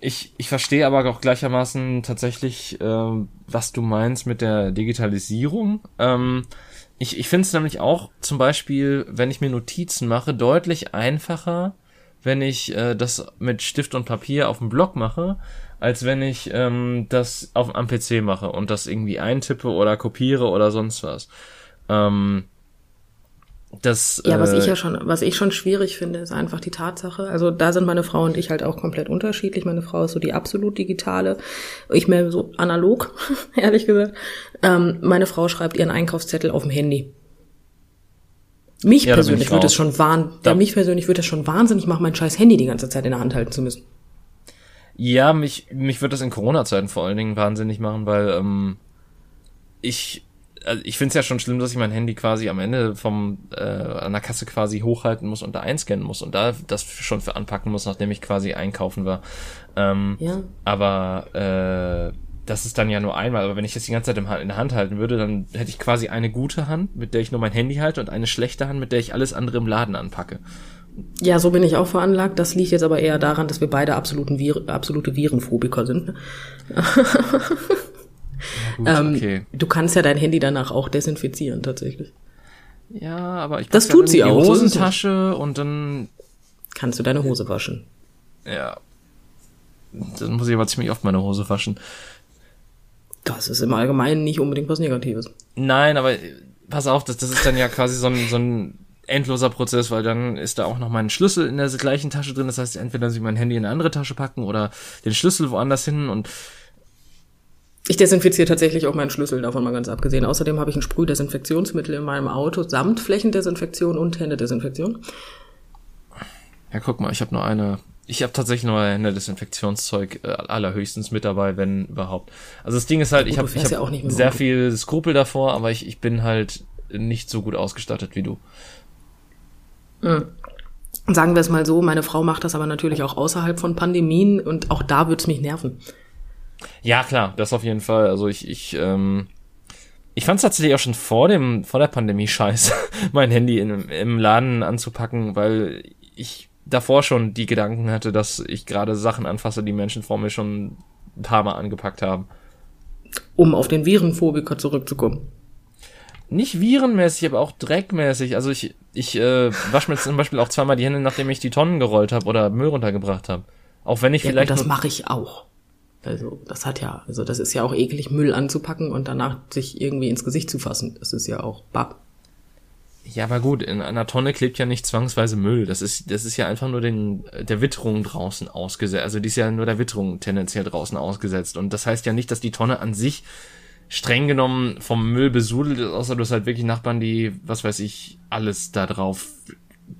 Ich, ich verstehe aber auch gleichermaßen tatsächlich, äh, was du meinst mit der Digitalisierung. Ähm, ich ich finde es nämlich auch zum Beispiel, wenn ich mir Notizen mache, deutlich einfacher, wenn ich äh, das mit Stift und Papier auf dem Blog mache, als wenn ich ähm, das auf, am PC mache und das irgendwie eintippe oder kopiere oder sonst was. Ähm, das, ja, was ich äh, ja schon, was ich schon schwierig finde, ist einfach die Tatsache. Also da sind meine Frau und ich halt auch komplett unterschiedlich. Meine Frau ist so die absolut digitale, ich mehr so analog, <laughs> ehrlich gesagt. Ähm, meine Frau schreibt ihren Einkaufszettel auf dem Handy. Mich ja, persönlich würde es schon wahn, ja, mich persönlich würde es schon wahnsinnig machen, mein scheiß Handy die ganze Zeit in der Hand halten zu müssen. Ja, mich, mich würde das in Corona-Zeiten vor allen Dingen wahnsinnig machen, weil ähm, ich also ich finde es ja schon schlimm, dass ich mein Handy quasi am Ende vom äh, an der Kasse quasi hochhalten muss und da einscannen muss und da das schon für anpacken muss, nachdem ich quasi einkaufen war. Ähm, ja. Aber äh, das ist dann ja nur einmal, aber wenn ich das die ganze Zeit in der Hand halten würde, dann hätte ich quasi eine gute Hand, mit der ich nur mein Handy halte und eine schlechte Hand, mit der ich alles andere im Laden anpacke. Ja, so bin ich auch veranlagt. Das liegt jetzt aber eher daran, dass wir beide absoluten Vir absolute Virenphobiker sind. Ne? <laughs> gut, ähm, okay. Du kannst ja dein Handy danach auch desinfizieren, tatsächlich. Ja, aber ich das tut sie auch. Die Hosentasche und dann kannst du deine Hose waschen. Ja. Dann muss ich aber ziemlich oft meine Hose waschen. Das ist im Allgemeinen nicht unbedingt was Negatives. Nein, aber pass auf, das, das ist dann ja quasi so ein, so ein endloser Prozess, weil dann ist da auch noch mein Schlüssel in der gleichen Tasche drin. Das heißt, entweder sie mein Handy in eine andere Tasche packen oder den Schlüssel woanders hin und ich desinfiziere tatsächlich auch meinen Schlüssel, davon mal ganz abgesehen. Außerdem habe ich ein Sprühdesinfektionsmittel in meinem Auto samt Flächendesinfektion und Händedesinfektion. Ja, guck mal, ich habe nur eine. Ich habe tatsächlich nur Händedesinfektionszeug äh, allerhöchstens mit dabei, wenn überhaupt. Also das Ding ist halt, ja, gut, ich habe hab ja sehr viel Skrupel davor, aber ich, ich bin halt nicht so gut ausgestattet wie du. Mhm. Sagen wir es mal so, meine Frau macht das aber natürlich auch außerhalb von Pandemien und auch da wird's mich nerven. Ja, klar, das auf jeden Fall. Also ich, ich, ähm, ich fand es tatsächlich auch schon vor dem, vor der Pandemie scheiße, <laughs> mein Handy in, im Laden anzupacken, weil ich davor schon die Gedanken hatte, dass ich gerade Sachen anfasse, die Menschen vor mir schon ein paar Mal angepackt haben. Um auf den Virenphobiker zurückzukommen. Nicht virenmäßig, aber auch dreckmäßig. Also ich, ich äh, wasche mir zum Beispiel auch zweimal die Hände, nachdem ich die Tonnen gerollt habe oder Müll runtergebracht habe. Auch wenn ich ja, vielleicht. Das mache ich auch. Also das hat ja, also das ist ja auch eklig, Müll anzupacken und danach sich irgendwie ins Gesicht zu fassen. Das ist ja auch bab. Ja, aber gut, in einer Tonne klebt ja nicht zwangsweise Müll. Das ist, das ist ja einfach nur den, der Witterung draußen ausgesetzt. Also die ist ja nur der Witterung tendenziell draußen ausgesetzt. Und das heißt ja nicht, dass die Tonne an sich streng genommen vom Müll besudelt ist, außer du hast halt wirklich Nachbarn, die, was weiß ich, alles da drauf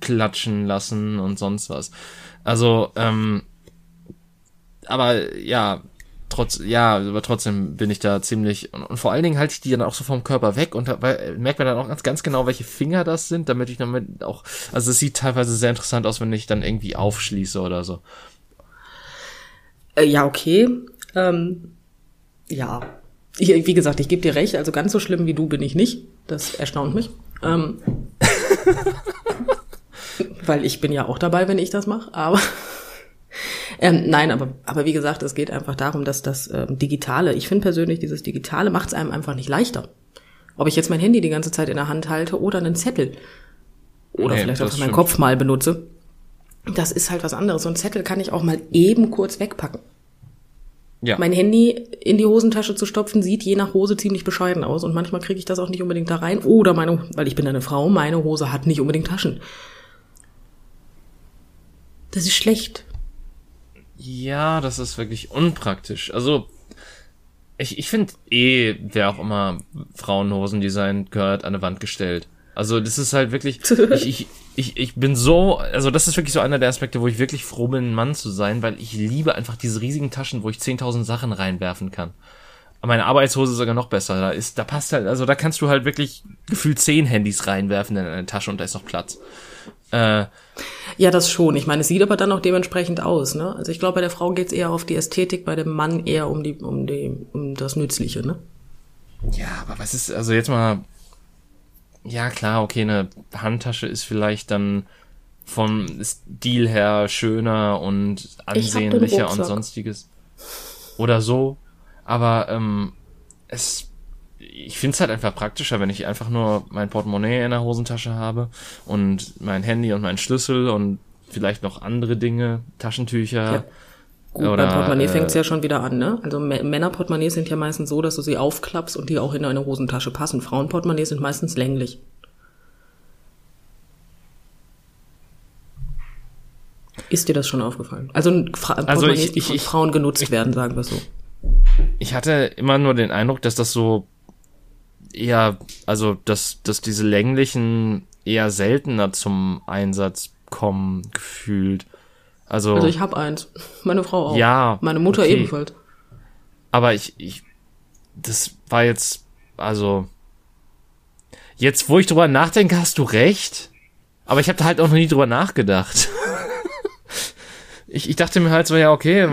klatschen lassen und sonst was. Also, ähm, aber ja, trotz, ja, aber trotzdem bin ich da ziemlich, und, und vor allen Dingen halte ich die dann auch so vom Körper weg und weil, merkt man dann auch ganz, ganz genau, welche Finger das sind, damit ich damit auch, also es sieht teilweise sehr interessant aus, wenn ich dann irgendwie aufschließe oder so. Äh, ja, okay. Ähm, ja. Ich, wie gesagt, ich gebe dir recht, also ganz so schlimm wie du bin ich nicht. Das erstaunt mich. Ähm, <laughs> weil ich bin ja auch dabei, wenn ich das mache, aber ähm, nein, aber, aber wie gesagt, es geht einfach darum, dass das ähm, Digitale, ich finde persönlich, dieses Digitale macht es einem einfach nicht leichter. Ob ich jetzt mein Handy die ganze Zeit in der Hand halte oder einen Zettel oder nee, vielleicht auch meinen Kopf mal benutze, das ist halt was anderes. So ein Zettel kann ich auch mal eben kurz wegpacken. Ja. Mein Handy in die Hosentasche zu stopfen, sieht je nach Hose ziemlich bescheiden aus. Und manchmal kriege ich das auch nicht unbedingt da rein. Oder meine, weil ich bin eine Frau, meine Hose hat nicht unbedingt Taschen. Das ist schlecht. Ja, das ist wirklich unpraktisch. Also, ich, ich finde eh, wer auch immer Frauenhosen designt, gehört an eine Wand gestellt. Also das ist halt wirklich, ich, ich, ich, ich bin so, also das ist wirklich so einer der Aspekte, wo ich wirklich froh bin, ein Mann zu sein, weil ich liebe einfach diese riesigen Taschen, wo ich 10.000 Sachen reinwerfen kann. Meine Arbeitshose ist sogar noch besser. Da ist, da passt halt, also da kannst du halt wirklich gefühlt zehn Handys reinwerfen in eine Tasche und da ist noch Platz. Äh, ja, das schon. Ich meine, es sieht aber dann auch dementsprechend aus. Ne? Also ich glaube, bei der Frau geht's eher auf die Ästhetik, bei dem Mann eher um die, um die, um das Nützliche. Ne? Ja, aber was ist, also jetzt mal ja, klar, okay, eine Handtasche ist vielleicht dann vom Stil her schöner und ansehnlicher und sonstiges. Oder so. Aber ähm, es ich finde es halt einfach praktischer, wenn ich einfach nur mein Portemonnaie in der Hosentasche habe und mein Handy und mein Schlüssel und vielleicht noch andere Dinge, Taschentücher. Ja. Gut, Oder, beim Portemonnaie äh, fängt es ja schon wieder an, ne? Also Männerportemonnaies sind ja meistens so, dass du sie aufklappst und die auch in eine Hosentasche passen. Frauenportemonnaies sind meistens länglich. Ist dir das schon aufgefallen? Also, Fra also ich, ich, von Frauen genutzt ich, werden, sagen wir so. Ich hatte immer nur den Eindruck, dass das so eher, also dass, dass diese länglichen eher seltener zum Einsatz kommen, gefühlt. Also, also ich habe eins. Meine Frau auch. Ja. Meine Mutter okay. ebenfalls. Aber ich, ich, das war jetzt, also, jetzt, wo ich drüber nachdenke, hast du recht. Aber ich habe da halt auch noch nie drüber nachgedacht. <laughs> ich, ich dachte mir halt so, ja, okay,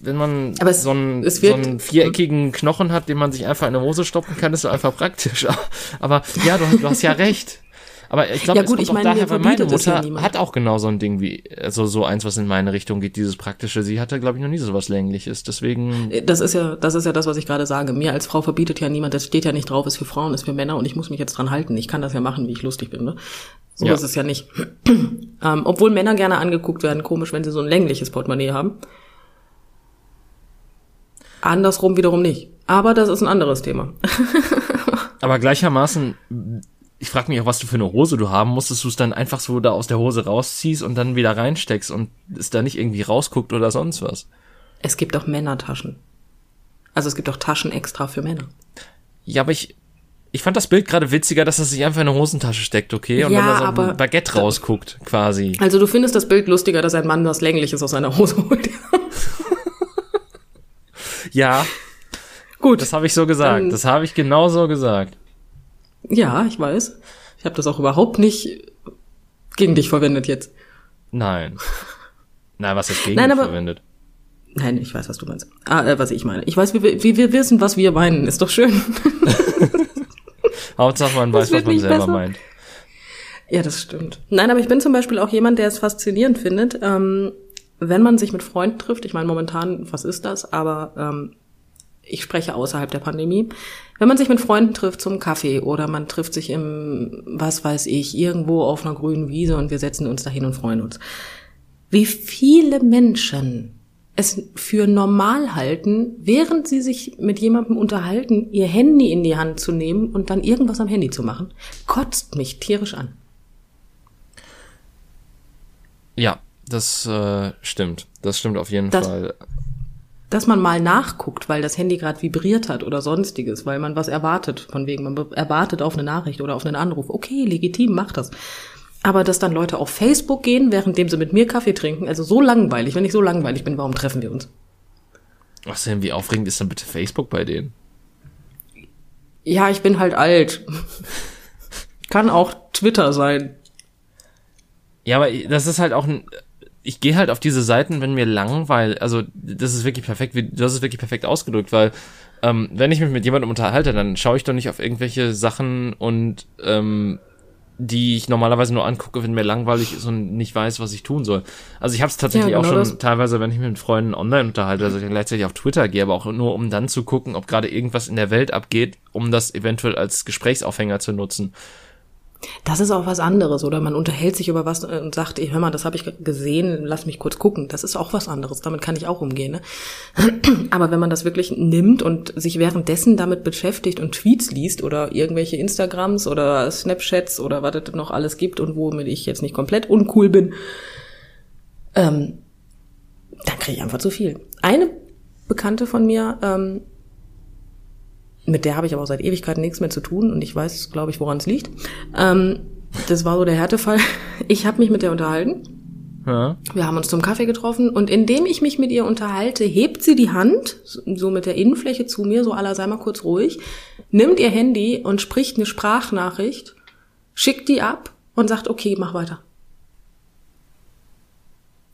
wenn man es, so, einen, so einen viereckigen Knochen hat, den man sich einfach in eine Hose stopfen kann, ist so einfach praktisch. <laughs> Aber ja, du, du hast ja recht. Aber ich glaube, ja, gut, ich meine, daher, weil meine Mutter ja hat auch genau so ein Ding wie, also so eins, was in meine Richtung geht, dieses praktische. Sie hatte, glaube ich, noch nie so was längliches. Deswegen. Das ist ja, das ist ja das, was ich gerade sage. Mir als Frau verbietet ja niemand, das steht ja nicht drauf, ist für Frauen, ist für Männer und ich muss mich jetzt dran halten. Ich kann das ja machen, wie ich lustig bin. Ne? So ja. ist es ja nicht. <clears throat> ähm, obwohl Männer gerne angeguckt werden, komisch, wenn sie so ein längliches Portemonnaie haben. Andersrum wiederum nicht. Aber das ist ein anderes Thema. <laughs> Aber gleichermaßen ich frage mich auch, was du für eine Hose du haben musst, dass du es dann einfach so da aus der Hose rausziehst und dann wieder reinsteckst und es da nicht irgendwie rausguckt oder sonst was. Es gibt auch Männertaschen. Also es gibt auch Taschen extra für Männer. Ja, aber ich, ich fand das Bild gerade witziger, dass er sich einfach in eine Hosentasche steckt, okay? Und ja, dann da so aber, ein Baguette rausguckt, quasi. Also du findest das Bild lustiger, dass ein Mann was Längliches aus seiner Hose holt. Ja. Gut. Das habe ich so gesagt. Dann, das habe ich genau so gesagt. Ja, ich weiß. Ich habe das auch überhaupt nicht gegen dich verwendet jetzt. Nein. Na, was ist gegen Nein, dich aber, verwendet? Nein, ich weiß, was du meinst. Ah, äh, was ich meine. Ich weiß, wie, wie wir wissen, was wir meinen. Ist doch schön. <laughs> Hauptsache man weiß, was man selber besser. meint. Ja, das stimmt. Nein, aber ich bin zum Beispiel auch jemand, der es faszinierend findet, ähm, wenn man sich mit Freunden trifft. Ich meine, momentan, was ist das? Aber ähm, ich spreche außerhalb der Pandemie. Wenn man sich mit Freunden trifft zum Kaffee oder man trifft sich im, was weiß ich, irgendwo auf einer grünen Wiese und wir setzen uns dahin und freuen uns. Wie viele Menschen es für normal halten, während sie sich mit jemandem unterhalten, ihr Handy in die Hand zu nehmen und dann irgendwas am Handy zu machen, kotzt mich tierisch an. Ja, das äh, stimmt. Das stimmt auf jeden das, Fall dass man mal nachguckt, weil das Handy gerade vibriert hat oder sonstiges, weil man was erwartet, von wegen, man erwartet auf eine Nachricht oder auf einen Anruf. Okay, legitim, macht das. Aber dass dann Leute auf Facebook gehen, währenddem sie mit mir Kaffee trinken, also so langweilig, wenn ich so langweilig bin, warum treffen wir uns? Was denn, wie aufregend ist denn bitte Facebook bei denen? Ja, ich bin halt alt. Kann auch Twitter sein. Ja, aber das ist halt auch ein, ich gehe halt auf diese Seiten, wenn mir langweilt, also das ist wirklich perfekt, du hast es wirklich perfekt ausgedrückt, weil ähm, wenn ich mich mit jemandem unterhalte, dann schaue ich doch nicht auf irgendwelche Sachen und ähm, die ich normalerweise nur angucke, wenn mir langweilig ist und nicht weiß, was ich tun soll. Also ich habe es tatsächlich ja, genau auch schon das. teilweise, wenn ich mich mit Freunden online unterhalte, also ich gleichzeitig auf Twitter gehe, aber auch nur um dann zu gucken, ob gerade irgendwas in der Welt abgeht, um das eventuell als Gesprächsaufhänger zu nutzen. Das ist auch was anderes. Oder man unterhält sich über was und sagt, ey, hör mal, das habe ich gesehen, lass mich kurz gucken. Das ist auch was anderes. Damit kann ich auch umgehen. Ne? <clears throat> Aber wenn man das wirklich nimmt und sich währenddessen damit beschäftigt und Tweets liest oder irgendwelche Instagrams oder Snapchats oder was es noch alles gibt und womit ich jetzt nicht komplett uncool bin, ähm, dann kriege ich einfach zu viel. Eine Bekannte von mir ähm, mit der habe ich aber seit Ewigkeiten nichts mehr zu tun und ich weiß, glaube ich, woran es liegt. Ähm, das war so der Härtefall. <laughs> Ich habe mich mit der unterhalten. Ja. Wir haben uns zum Kaffee getroffen und indem ich mich mit ihr unterhalte, hebt sie die Hand, so mit der Innenfläche zu mir, so aller sei mal kurz ruhig, nimmt ihr Handy und spricht eine Sprachnachricht, schickt die ab und sagt, okay, mach weiter.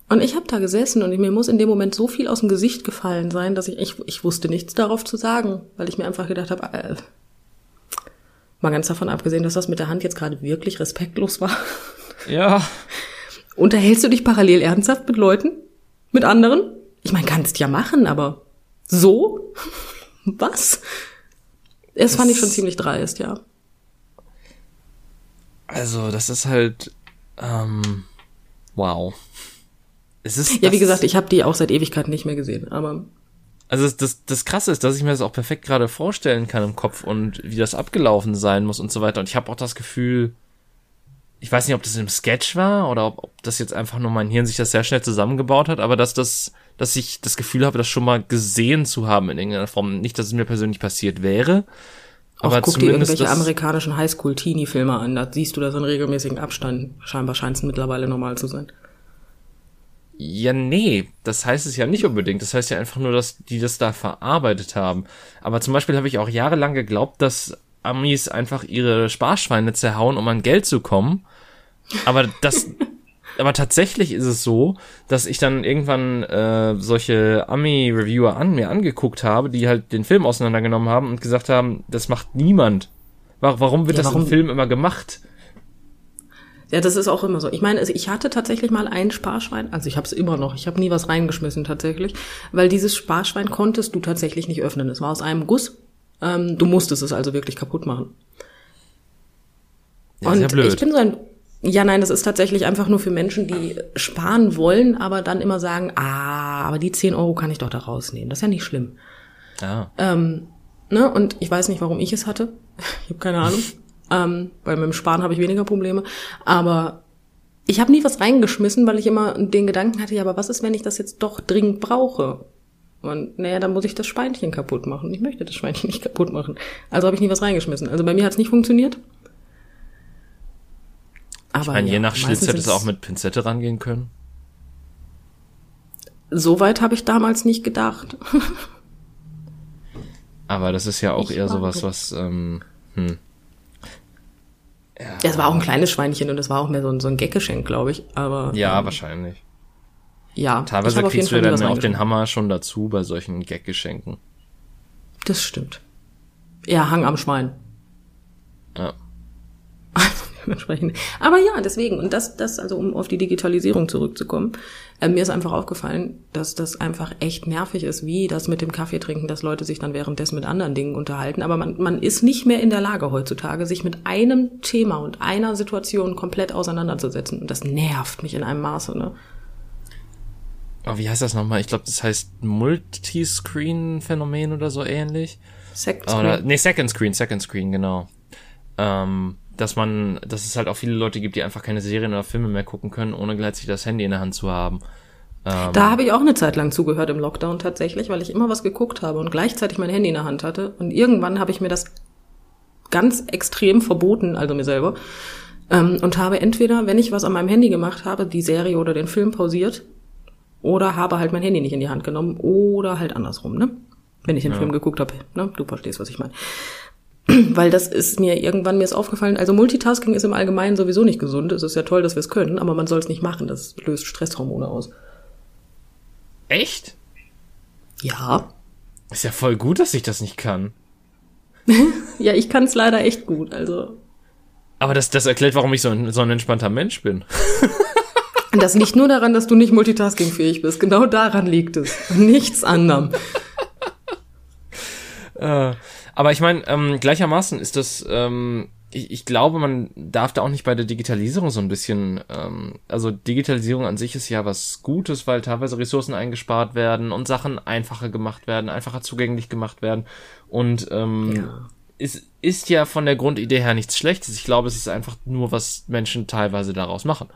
Und ich habe da gesessen und mir muss in dem Moment so viel aus dem Gesicht gefallen sein, dass ich, ich, ich wusste nichts darauf zu sagen, weil ich mir einfach gedacht habe, äh, mal ganz davon abgesehen, dass das mit der Hand jetzt gerade wirklich respektlos war. Ja. <laughs> Unterhältst du dich parallel ernsthaft mit Leuten? Mit anderen? Ich meine, kannst ja machen, aber so? <laughs> Was? Das, das fand ich schon ziemlich dreist, ja. Also, das ist halt, ähm, wow. Es ist, ja, wie gesagt, ich habe die auch seit Ewigkeiten nicht mehr gesehen, aber. Also das, das Krasse ist, dass ich mir das auch perfekt gerade vorstellen kann im Kopf und wie das abgelaufen sein muss und so weiter. Und ich habe auch das Gefühl, ich weiß nicht, ob das im Sketch war oder ob, ob das jetzt einfach nur mein Hirn sich das sehr schnell zusammengebaut hat, aber dass das, dass ich das Gefühl habe, das schon mal gesehen zu haben in irgendeiner Form. Nicht, dass es mir persönlich passiert wäre. Aber auch guck dir irgendwelche amerikanischen Highschool-Teenie-Filme an, da siehst du das in regelmäßigen Abstand. Scheinbar scheint es mittlerweile normal zu sein. Ja, nee, das heißt es ja nicht unbedingt. Das heißt ja einfach nur, dass die das da verarbeitet haben. Aber zum Beispiel habe ich auch jahrelang geglaubt, dass Amis einfach ihre Sparschweine zerhauen, um an Geld zu kommen. Aber das, <laughs> aber tatsächlich ist es so, dass ich dann irgendwann äh, solche Ami-Reviewer an mir angeguckt habe, die halt den Film auseinandergenommen haben und gesagt haben, das macht niemand. Warum wird ja, warum? das im Film immer gemacht? Ja, das ist auch immer so. Ich meine, also ich hatte tatsächlich mal ein Sparschwein, also ich habe es immer noch, ich habe nie was reingeschmissen tatsächlich, weil dieses Sparschwein konntest du tatsächlich nicht öffnen. Es war aus einem Guss. Ähm, du musstest es also wirklich kaputt machen. Ja, Und ja blöd. ich bin so ein ja, nein, das ist tatsächlich einfach nur für Menschen, die sparen wollen, aber dann immer sagen, ah, aber die 10 Euro kann ich doch da rausnehmen. Das ist ja nicht schlimm. Ja. Ähm, ne? Und ich weiß nicht, warum ich es hatte. <laughs> Ich habe keine Ahnung ähm, weil mit dem Sparen habe ich weniger Probleme. Aber ich habe nie was reingeschmissen, weil ich immer den Gedanken hatte, ja, aber was ist, wenn ich das jetzt doch dringend brauche? Und naja, dann muss ich das Schweinchen kaputt machen. Ich möchte das Schweinchen nicht kaputt machen. Also habe ich nie was reingeschmissen. Also bei mir hat es nicht funktioniert. Aber ich meine, ja, je nach Schlitz hätte es auch mit Pinzette rangehen können. Soweit habe ich damals nicht gedacht. <laughs> Aber das ist ja auch ich eher sowas, was, ähm, hm. Ja. Das war auch ein kleines Schweinchen und das war auch mehr so ein, so ein Gaggeschenk, glaube ich. Aber ja, ähm, wahrscheinlich. Ja. Teilweise kriegst du dann auch den Hammer schon dazu bei solchen Gaggeschenken. Das stimmt. Ja, Hang am Schwein. Ja. <laughs> dementsprechend. Aber ja, deswegen, und das, das, also um auf die Digitalisierung zurückzukommen, äh, mir ist einfach aufgefallen, dass das einfach echt nervig ist, wie das mit dem Kaffee trinken, dass Leute sich dann währenddessen mit anderen Dingen unterhalten. Aber man, man ist nicht mehr in der Lage heutzutage, sich mit einem Thema und einer Situation komplett auseinanderzusetzen. Und das nervt mich in einem Maße, ne? Oh, wie heißt das nochmal? Ich glaube, das heißt Multiscreen-Phänomen oder so ähnlich. Second Screen. Oder, nee, Second Screen, Second Screen, genau. Ähm, dass man, dass es halt auch viele Leute gibt, die einfach keine Serien oder Filme mehr gucken können, ohne gleichzeitig das Handy in der Hand zu haben. Ähm, da habe ich auch eine Zeit lang zugehört im Lockdown tatsächlich, weil ich immer was geguckt habe und gleichzeitig mein Handy in der Hand hatte. Und irgendwann habe ich mir das ganz extrem verboten, also mir selber, ähm, und habe entweder, wenn ich was an meinem Handy gemacht habe, die Serie oder den Film pausiert, oder habe halt mein Handy nicht in die Hand genommen, oder halt andersrum, ne? Wenn ich den ja. Film geguckt habe, ne? Du verstehst, was ich meine. <clears throat> weil das ist mir irgendwann mir ist aufgefallen, also Multitasking ist im Allgemeinen sowieso nicht gesund. Es ist ja toll, dass wir es können, aber man soll es nicht machen. Das löst Stresshormone aus. Echt? Ja. Ist ja voll gut, dass ich das nicht kann. <laughs> ja, ich kann es leider echt gut, also. Aber das, das erklärt, warum ich so ein, so ein entspannter Mensch bin. <laughs> das liegt nur daran, dass du nicht multitaskingfähig bist. Genau daran liegt es. Nichts anderem. äh, <laughs> aber ich meine, ähm, gleichermaßen ist das, ähm, ich, ich glaube, man darf da auch nicht bei der Digitalisierung so ein bisschen, ähm, also Digitalisierung an sich ist ja was Gutes, weil teilweise Ressourcen eingespart werden und Sachen einfacher gemacht werden, einfacher zugänglich gemacht werden. Und ähm, ja. es ist ja von der Grundidee her nichts Schlechtes. Ich glaube, es ist einfach nur, was Menschen teilweise daraus machen.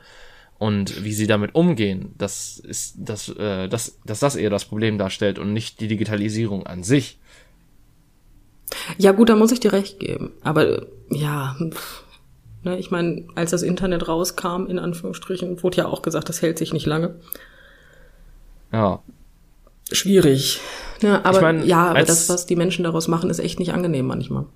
Und wie sie damit umgehen, das ist das, äh, das, dass das eher das Problem darstellt und nicht die Digitalisierung an sich. Ja, gut, da muss ich dir recht geben. Aber ja, ne, ich meine, als das Internet rauskam, in Anführungsstrichen, wurde ja auch gesagt, das hält sich nicht lange. Ja. Schwierig. Ne, aber ich mein, ja, aber das, was die Menschen daraus machen, ist echt nicht angenehm manchmal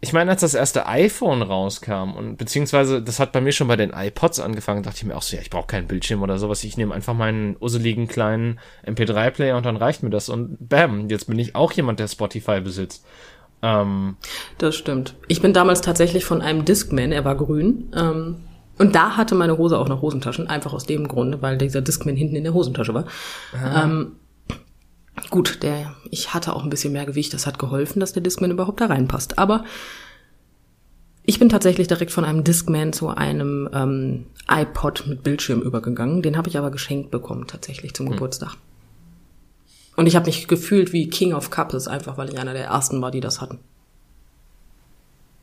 ich meine, als das erste iPhone rauskam und beziehungsweise das hat bei mir schon bei den iPods angefangen, dachte ich mir auch so, ja, ich brauche keinen Bildschirm oder sowas. Ich nehme einfach meinen usseligen kleinen MP3-Player und dann reicht mir das. Und bam, jetzt bin ich auch jemand, der Spotify besitzt. Ähm, das stimmt. Ich bin damals tatsächlich von einem Discman, er war grün. Ähm, und da hatte meine Hose auch noch Hosentaschen, einfach aus dem Grunde, weil dieser Discman hinten in der Hosentasche war. Ah. Ähm, Gut, der, ich hatte auch ein bisschen mehr Gewicht, das hat geholfen, dass der Discman überhaupt da reinpasst. Aber ich bin tatsächlich direkt von einem Discman zu einem ähm, iPod mit Bildschirm übergegangen. Den habe ich aber geschenkt bekommen, tatsächlich zum hm. Geburtstag. Und ich habe mich gefühlt wie King of Couples, einfach weil ich einer der ersten war, die das hatten.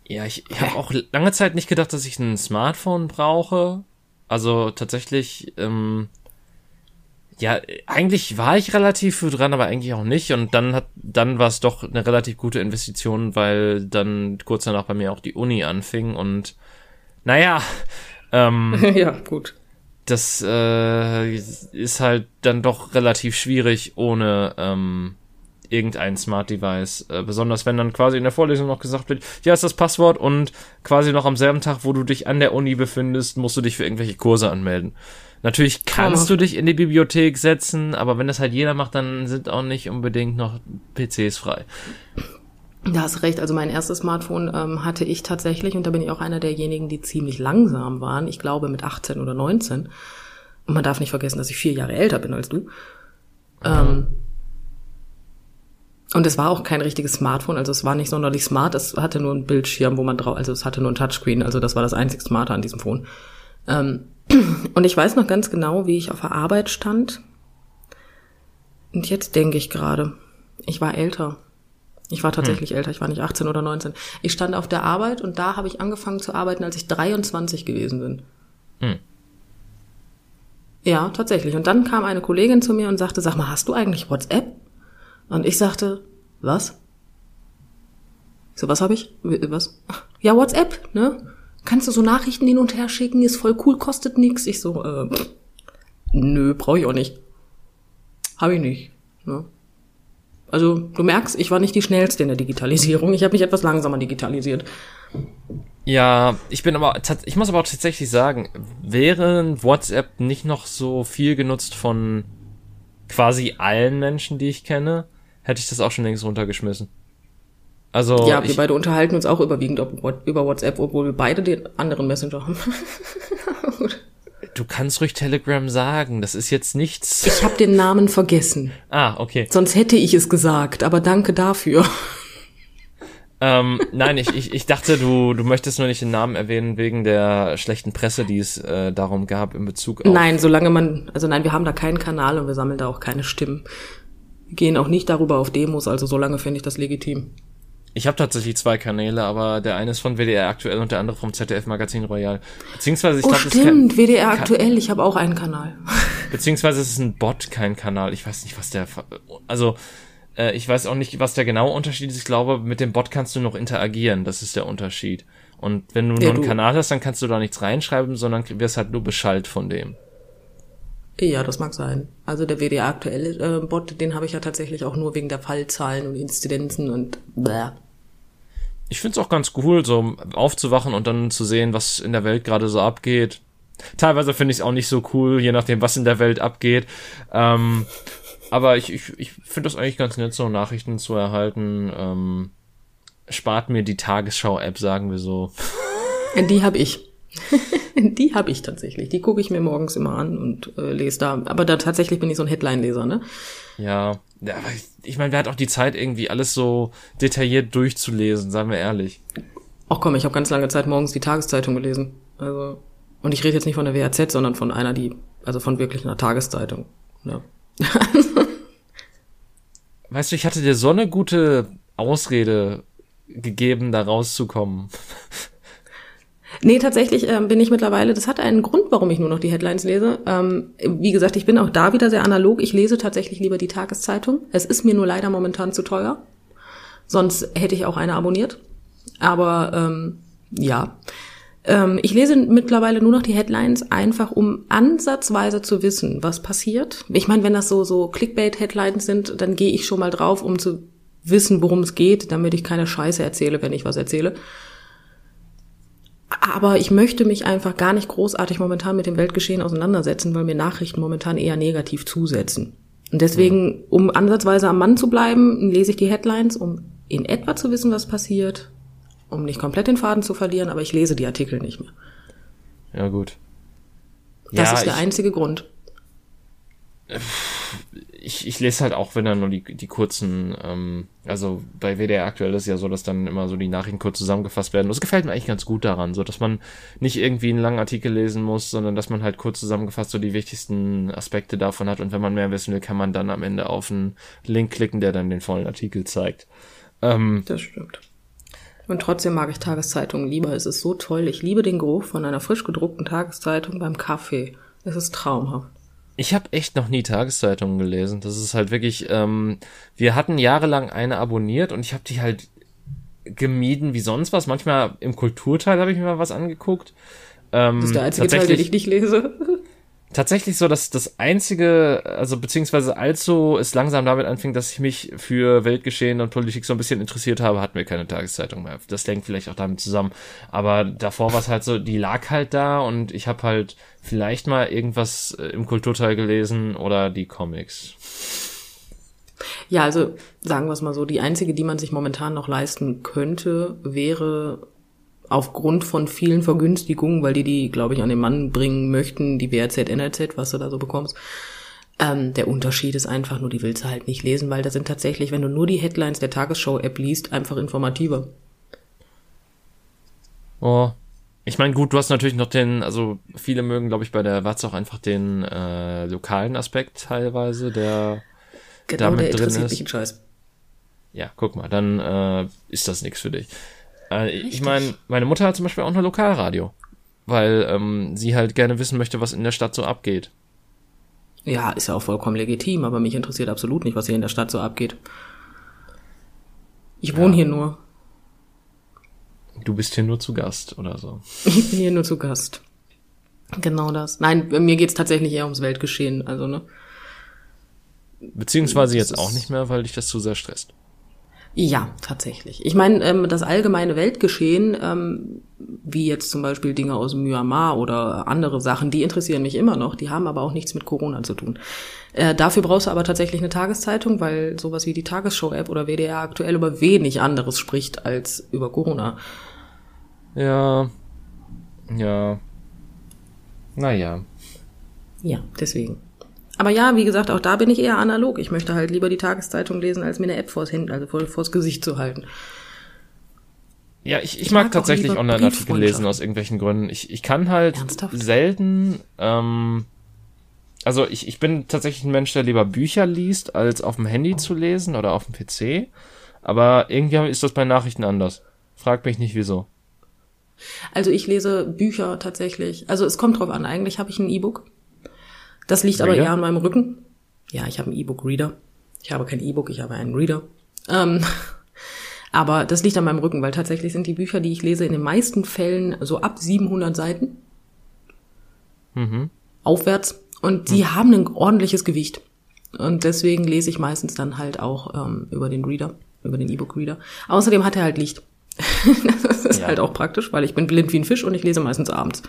Ja, ich, ich <laughs> habe auch lange Zeit nicht gedacht, dass ich ein Smartphone brauche. Also tatsächlich, ähm, ja, eigentlich war ich relativ für dran, aber eigentlich auch nicht. Und dann hat, dann war es doch eine relativ gute Investition, weil dann kurz danach bei mir auch die Uni anfing und naja, <laughs> ähm, <laughs> ja, gut. Das äh, ist halt dann doch relativ schwierig ohne ähm, irgendein Smart Device. Äh, besonders wenn dann quasi in der Vorlesung noch gesagt wird, ja, ist das Passwort und quasi noch am selben Tag, wo du dich an der Uni befindest, musst du dich für irgendwelche Kurse anmelden. Natürlich kannst du dich in die Bibliothek setzen, aber wenn das halt jeder macht, dann sind auch nicht unbedingt noch PCs frei. Da hast recht. Also mein erstes Smartphone ähm, hatte ich tatsächlich und da bin ich auch einer derjenigen, die ziemlich langsam waren. Ich glaube mit 18 oder 19. Und man darf nicht vergessen, dass ich vier Jahre älter bin als du. Ähm, und es war auch kein richtiges Smartphone, also es war nicht sonderlich smart. Es hatte nur einen Bildschirm, wo man drauf, also es hatte nur ein Touchscreen. Also das war das einzig Smarte an diesem Phone. Ähm, und ich weiß noch ganz genau, wie ich auf der Arbeit stand. Und jetzt denke ich gerade, ich war älter. Ich war tatsächlich hm. älter, ich war nicht 18 oder 19. Ich stand auf der Arbeit und da habe ich angefangen zu arbeiten, als ich 23 gewesen bin. Hm. Ja, tatsächlich. Und dann kam eine Kollegin zu mir und sagte, sag mal, hast du eigentlich WhatsApp? Und ich sagte, was? so, was habe ich? Was? Ja, WhatsApp, ne? Kannst du so Nachrichten hin und her schicken, ist voll cool, kostet nix. Ich so, äh, nö, brauche ich auch nicht. Habe ich nicht. Ne? Also du merkst, ich war nicht die schnellste in der Digitalisierung. Ich habe mich etwas langsamer digitalisiert. Ja, ich bin aber, ich muss aber auch tatsächlich sagen, wäre WhatsApp nicht noch so viel genutzt von quasi allen Menschen, die ich kenne, hätte ich das auch schon längst runtergeschmissen. Also ja, wir beide unterhalten uns auch überwiegend über WhatsApp, obwohl wir beide den anderen Messenger haben. <laughs> du kannst ruhig Telegram sagen, das ist jetzt nichts. Ich habe den Namen vergessen. Ah, okay. Sonst hätte ich es gesagt, aber danke dafür. ähm, nein, ich, ich, ich dachte, du, du möchtest nur nicht den Namen erwähnen wegen der schlechten Presse, die es äh, darum gab in Bezug auf. Nein, solange man, also nein, wir haben da keinen Kanal und wir sammeln da auch keine Stimmen. Wir gehen auch nicht darüber auf Demos, also solange finde ich das legitim. Ich habe tatsächlich zwei Kanäle, aber der eine ist von WDR aktuell und der andere vom ZDF Magazin Royal. Beziehungsweise ich oh, glaube, stimmt, kein, WDR aktuell, ich habe auch einen Kanal. <laughs> Beziehungsweise es ist ein Bot, kein Kanal. Ich weiß nicht, was der also äh, ich weiß auch nicht, was der genaue Unterschied ist. Ich glaube, mit dem Bot kannst du noch interagieren, das ist der Unterschied. Und wenn du ja, nur einen du. Kanal hast, dann kannst du da nichts reinschreiben, sondern wirst halt nur Bescheid von dem. Ja, das mag sein. Also der WDR aktuelle äh, Bot, den habe ich ja tatsächlich auch nur wegen der Fallzahlen und Inzidenzen und bläh ich find's auch ganz cool, so aufzuwachen und dann zu sehen, was in der Welt gerade so abgeht. Teilweise finde ich es auch nicht so cool, je nachdem, was in der Welt abgeht. Ähm, aber ich, ich, ich finde das eigentlich ganz nett, so Nachrichten zu erhalten. Ähm, spart mir die Tagesschau-App, sagen wir so. <laughs> Die habe ich. <laughs> die habe ich tatsächlich. Die gucke ich mir morgens immer an und äh, lese da. Aber da tatsächlich bin ich so ein Headline-Leser, ne? Ja, ja ich meine, wer hat auch die Zeit, irgendwie alles so detailliert durchzulesen, sagen wir ehrlich. Ach komm, ich habe ganz lange Zeit morgens die Tageszeitung gelesen. Also und ich rede jetzt nicht von der WAZ, sondern von einer, die also von wirklich einer Tageszeitung. Ja. <laughs> weißt du, ich hatte dir so eine gute Ausrede gegeben, da rauszukommen. Nee, tatsächlich ähm, bin ich mittlerweile, das hat einen Grund, warum ich nur noch die Headlines lese. Ähm, wie gesagt, ich bin auch da wieder sehr analog. Ich lese tatsächlich lieber die Tageszeitung. Es ist mir nur leider momentan zu teuer. Sonst hätte ich auch eine abonniert. Aber ähm, ja. Ähm, ich lese mittlerweile nur noch die Headlines, einfach um ansatzweise zu wissen, was passiert. Ich meine, wenn das so, so Clickbait-Headlines sind, dann gehe ich schon mal drauf, um zu wissen, worum es geht, damit ich keine Scheiße erzähle, wenn ich was erzähle. Aber ich möchte mich einfach gar nicht großartig momentan mit dem Weltgeschehen auseinandersetzen, weil mir Nachrichten momentan eher negativ zusetzen. Und deswegen, um ansatzweise am Mann zu bleiben, lese ich die Headlines, um in etwa zu wissen, was passiert, um nicht komplett den Faden zu verlieren, aber ich lese die Artikel nicht mehr. Ja, gut. Das ja, ist der ich, einzige Grund. Ich, ich lese halt auch, wenn dann nur die, die kurzen, ähm, also bei WDR aktuell ist ja so, dass dann immer so die Nachrichten kurz zusammengefasst werden. Das gefällt mir eigentlich ganz gut daran, so dass man nicht irgendwie einen langen Artikel lesen muss, sondern dass man halt kurz zusammengefasst so die wichtigsten Aspekte davon hat und wenn man mehr wissen will, kann man dann am Ende auf einen Link klicken, der dann den vollen Artikel zeigt. Ähm, das stimmt. Und trotzdem mag ich Tageszeitungen lieber. Es ist so toll. Ich liebe den Geruch von einer frisch gedruckten Tageszeitung beim Kaffee. Es ist traumhaft. Ich habe echt noch nie Tageszeitungen gelesen. Das ist halt wirklich. Ähm, wir hatten jahrelang eine abonniert und ich habe die halt gemieden wie sonst was. Manchmal im Kulturteil habe ich mir mal was angeguckt. Ähm, das ist der einzige Teil, den ich nicht lese tatsächlich so, dass das einzige, also beziehungsweise allzu es langsam damit anfing, dass ich mich für Weltgeschehen und Politik so ein bisschen interessiert habe, hatten wir keine Tageszeitung mehr. Das hängt vielleicht auch damit zusammen. Aber davor war es halt so, die lag halt da und ich habe halt vielleicht mal irgendwas äh, im Kulturteil gelesen oder die Comics. Ja, also sagen wir es mal so, die einzige, die man sich momentan noch leisten könnte, wäre aufgrund von vielen Vergünstigungen, weil die die, glaube ich, an den Mann bringen möchten, die WRZ, NRZ, was du da so bekommst. Ähm, der Unterschied ist einfach nur, die willst du halt nicht lesen, weil da sind tatsächlich, wenn du nur die Headlines der Tagesschau-App liest, einfach informativer. Oh. Ich meine, gut, du hast natürlich noch den, also viele mögen, glaube ich, bei der Watz auch einfach den äh, lokalen Aspekt teilweise, der genau, damit der drin ist. Mich Scheiß. Ja, guck mal, dann äh, ist das nichts für dich. Äh, ich meine, meine Mutter hat zum Beispiel auch ein Lokalradio, weil ähm, sie halt gerne wissen möchte, was in der Stadt so abgeht. Ja, ist ja auch vollkommen legitim, aber mich interessiert absolut nicht, was hier in der Stadt so abgeht. Ich wohne ja. hier nur. Du bist hier nur zu Gast oder so. <laughs> Ich bin hier nur zu Gast. Genau das. Nein, mir geht's tatsächlich eher ums Weltgeschehen, also ne. Beziehungsweise jetzt auch nicht mehr, weil dich das zu sehr stresst. Ja, tatsächlich. Ich meine, ähm, das allgemeine Weltgeschehen, ähm, wie jetzt zum Beispiel Dinge aus Myanmar oder andere Sachen, die interessieren mich immer noch, die haben aber auch nichts mit Corona zu tun. Äh, dafür brauchst du aber tatsächlich eine Tageszeitung, weil sowas wie die Tagesschau-App oder WDR aktuell über wenig anderes spricht als über Corona. Ja. Ja. Naja. Ja, deswegen. Aber ja, wie gesagt, auch da bin ich eher analog. Ich möchte halt lieber die Tageszeitung lesen, als mir eine App vors Handy, also vor, vors Gesicht zu halten. Ja, ich, ich, ich mag, mag tatsächlich Online-Artikel lesen aus irgendwelchen Gründen. Ich, ich kann halt Ernsthaft? selten, ähm, also ich, ich bin tatsächlich ein Mensch, der lieber Bücher liest, als auf dem Handy zu lesen oder auf dem PC. Aber irgendwie ist das bei Nachrichten anders. Frag mich nicht wieso. Also ich lese Bücher tatsächlich. Also es kommt drauf an. Eigentlich habe ich ein E-Book. Das liegt Reader? aber eher an meinem Rücken. Ja, ich habe einen E-Book-Reader. Ich habe kein E-Book, ich habe einen Reader. Ähm, <laughs> aber das liegt an meinem Rücken, weil tatsächlich sind die Bücher, die ich lese, in den meisten Fällen so ab 700 Seiten. Mhm. Aufwärts. Und die mhm. haben ein ordentliches Gewicht. Und deswegen lese ich meistens dann halt auch ähm, über den Reader, über den E-Book-Reader. Außerdem hat er halt Licht. <laughs> das ist ja. halt auch praktisch, weil ich bin blind wie ein Fisch und ich lese meistens abends.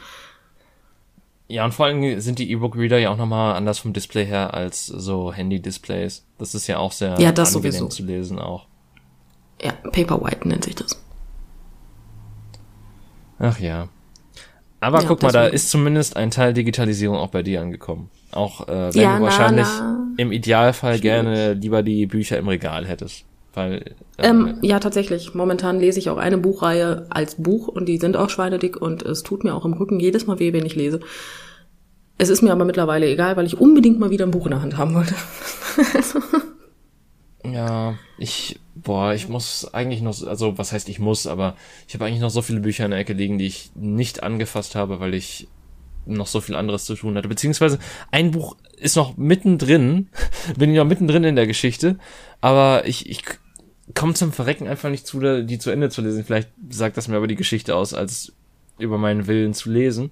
Ja, und vor allem sind die E-Book-Reader ja auch nochmal anders vom Display her als so Handy-Displays. Das ist ja auch sehr ja, das angenehm sowieso. zu lesen auch. Ja, Paperwhite nennt sich das. Ach ja. Aber ja, guck mal, da ist zumindest ein Teil Digitalisierung auch bei dir angekommen. Auch äh, wenn ja, du wahrscheinlich na. im Idealfall Schwierig. gerne lieber die Bücher im Regal hättest. Weil, äh, ähm, ja, tatsächlich. Momentan lese ich auch eine Buchreihe als Buch und die sind auch schweinedick und es tut mir auch im Rücken jedes Mal weh, wenn ich lese. Es ist mir aber mittlerweile egal, weil ich unbedingt mal wieder ein Buch in der Hand haben wollte. <laughs> ja, ich, boah, ich muss eigentlich noch, also was heißt ich muss, aber ich habe eigentlich noch so viele Bücher in der Ecke liegen, die ich nicht angefasst habe, weil ich noch so viel anderes zu tun hatte. Beziehungsweise ein Buch ist noch mittendrin, <laughs> bin ich noch mittendrin in der Geschichte, aber ich, ich komme zum Verrecken einfach nicht zu, die zu Ende zu lesen. Vielleicht sagt das mir aber die Geschichte aus, als über meinen Willen zu lesen.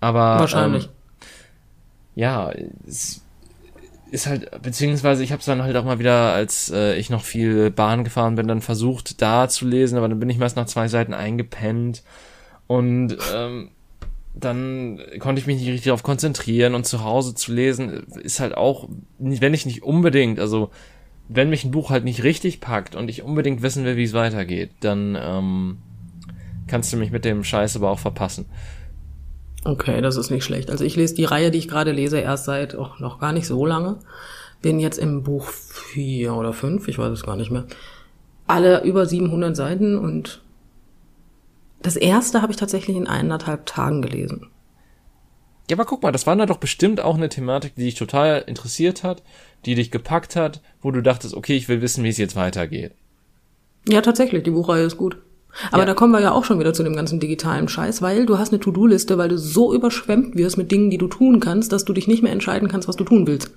Aber wahrscheinlich. Ähm, ja, es ist halt, beziehungsweise ich habe es dann halt auch mal wieder, als äh, ich noch viel Bahn gefahren bin, dann versucht, da zu lesen, aber dann bin ich meist nach zwei Seiten eingepennt und ähm, dann konnte ich mich nicht richtig darauf konzentrieren und zu Hause zu lesen ist halt auch, wenn ich nicht unbedingt, also wenn mich ein Buch halt nicht richtig packt und ich unbedingt wissen will, wie es weitergeht, dann ähm, kannst du mich mit dem Scheiß aber auch verpassen. Okay, das ist nicht schlecht. Also ich lese die Reihe, die ich gerade lese, erst seit oh, noch gar nicht so lange. Bin jetzt im Buch vier oder fünf, ich weiß es gar nicht mehr. Alle über 700 Seiten und das erste habe ich tatsächlich in eineinhalb Tagen gelesen. Ja, aber guck mal, das war da doch bestimmt auch eine Thematik, die dich total interessiert hat, die dich gepackt hat, wo du dachtest, okay, ich will wissen, wie es jetzt weitergeht. Ja, tatsächlich, die Buchreihe ist gut. Aber ja. da kommen wir ja auch schon wieder zu dem ganzen digitalen Scheiß, weil du hast eine To-Do-Liste, weil du so überschwemmt wirst mit Dingen, die du tun kannst, dass du dich nicht mehr entscheiden kannst, was du tun willst.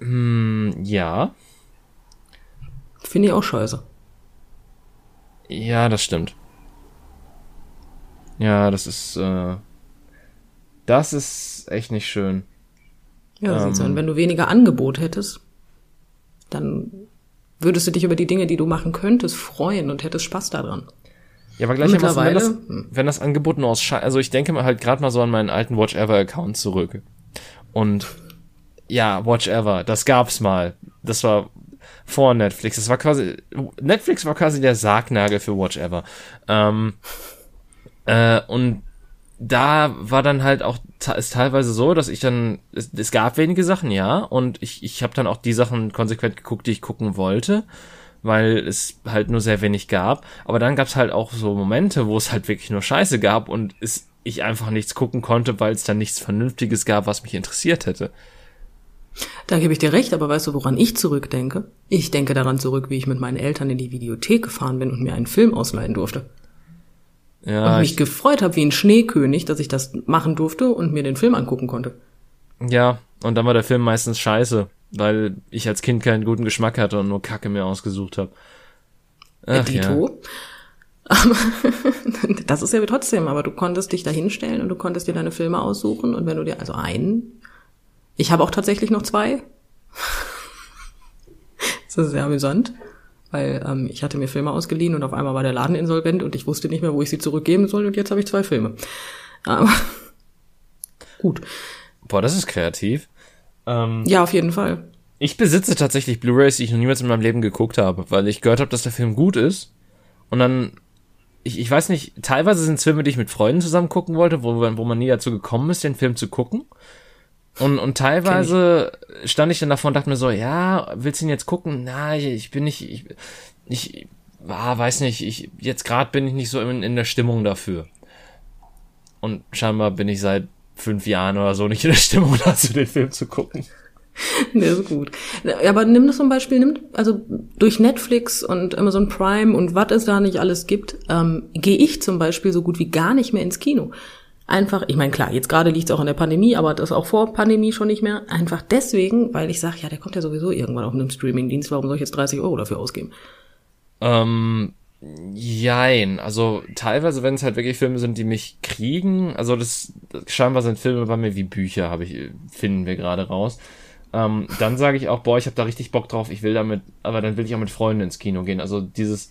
Mm, ja. Finde ich auch scheiße. Ja, das stimmt. Ja, das ist, äh, das ist echt nicht schön. Ja, ähm, so. wenn du weniger Angebot hättest, dann würdest du dich über die Dinge, die du machen könntest, freuen und hättest Spaß daran. Ja, aber gleich wenn das, wenn das Angebot nur aus Scheiße, also ich denke mal halt gerade mal so an meinen alten Watch Ever Account zurück. Und ja, Watch Ever, das gab's mal. Das war vor Netflix. Das war quasi, Netflix war quasi der Sargnagel für Watch Ever. Ähm, äh, und da war dann halt auch ist teilweise so, dass ich dann es, es gab wenige Sachen, ja, und ich ich habe dann auch die Sachen konsequent geguckt, die ich gucken wollte, weil es halt nur sehr wenig gab, aber dann gab's halt auch so Momente, wo es halt wirklich nur Scheiße gab und es ich einfach nichts gucken konnte, weil es dann nichts vernünftiges gab, was mich interessiert hätte. Da gebe ich dir recht, aber weißt du, woran ich zurückdenke? Ich denke daran zurück, wie ich mit meinen Eltern in die Videothek gefahren bin und mir einen Film ausleihen durfte. Ja, und mich gefreut habe wie ein Schneekönig, dass ich das machen durfte und mir den Film angucken konnte. Ja, und dann war der Film meistens scheiße, weil ich als Kind keinen guten Geschmack hatte und nur Kacke mir ausgesucht habe. Dito. Ja. <laughs> Aber das ist ja trotzdem, aber du konntest dich da hinstellen und du konntest dir deine Filme aussuchen und wenn du dir also einen, ich habe auch tatsächlich noch zwei. <laughs> das ist sehr amüsant weil ähm, ich hatte mir Filme ausgeliehen und auf einmal war der Laden insolvent und ich wusste nicht mehr, wo ich sie zurückgeben soll und jetzt habe ich zwei Filme. Aber <laughs> gut. Boah, das ist kreativ. Ähm, ja, auf jeden Fall. Ich besitze tatsächlich Blu-rays, die ich noch niemals in meinem Leben geguckt habe, weil ich gehört habe, dass der Film gut ist. Und dann, ich, ich weiß nicht, teilweise sind es Filme, die ich mit Freunden zusammen gucken wollte, wo, wo man nie dazu gekommen ist, den Film zu gucken. Und, und teilweise stand ich dann davor und dachte mir so, ja, willst du ihn jetzt gucken? Na, ich, ich bin nicht, ich, ich ah, weiß nicht, ich, jetzt gerade bin ich nicht so in, in der Stimmung dafür. Und scheinbar bin ich seit fünf Jahren oder so nicht in der Stimmung <laughs> dazu, den Film zu gucken. <laughs> Nee, ist gut. Aber nimm das zum Beispiel, nimm, also durch Netflix und Amazon Prime und was es da nicht alles gibt, ähm, gehe ich zum Beispiel so gut wie gar nicht mehr ins Kino. Einfach, ich meine, klar, jetzt gerade liegt es auch an der Pandemie, aber das auch vor Pandemie schon nicht mehr. Einfach deswegen, weil ich sage, ja, der kommt ja sowieso irgendwann auf einem Streamingdienst, warum soll ich jetzt 30 Euro dafür ausgeben? Ähm, jein. Also teilweise, wenn es halt wirklich Filme sind, die mich kriegen, also das, das scheinbar sind Filme bei mir wie Bücher, habe ich, finden wir gerade raus. Ähm, dann sage ich auch, boah, ich habe da richtig Bock drauf, ich will damit, aber dann will ich auch mit Freunden ins Kino gehen. Also dieses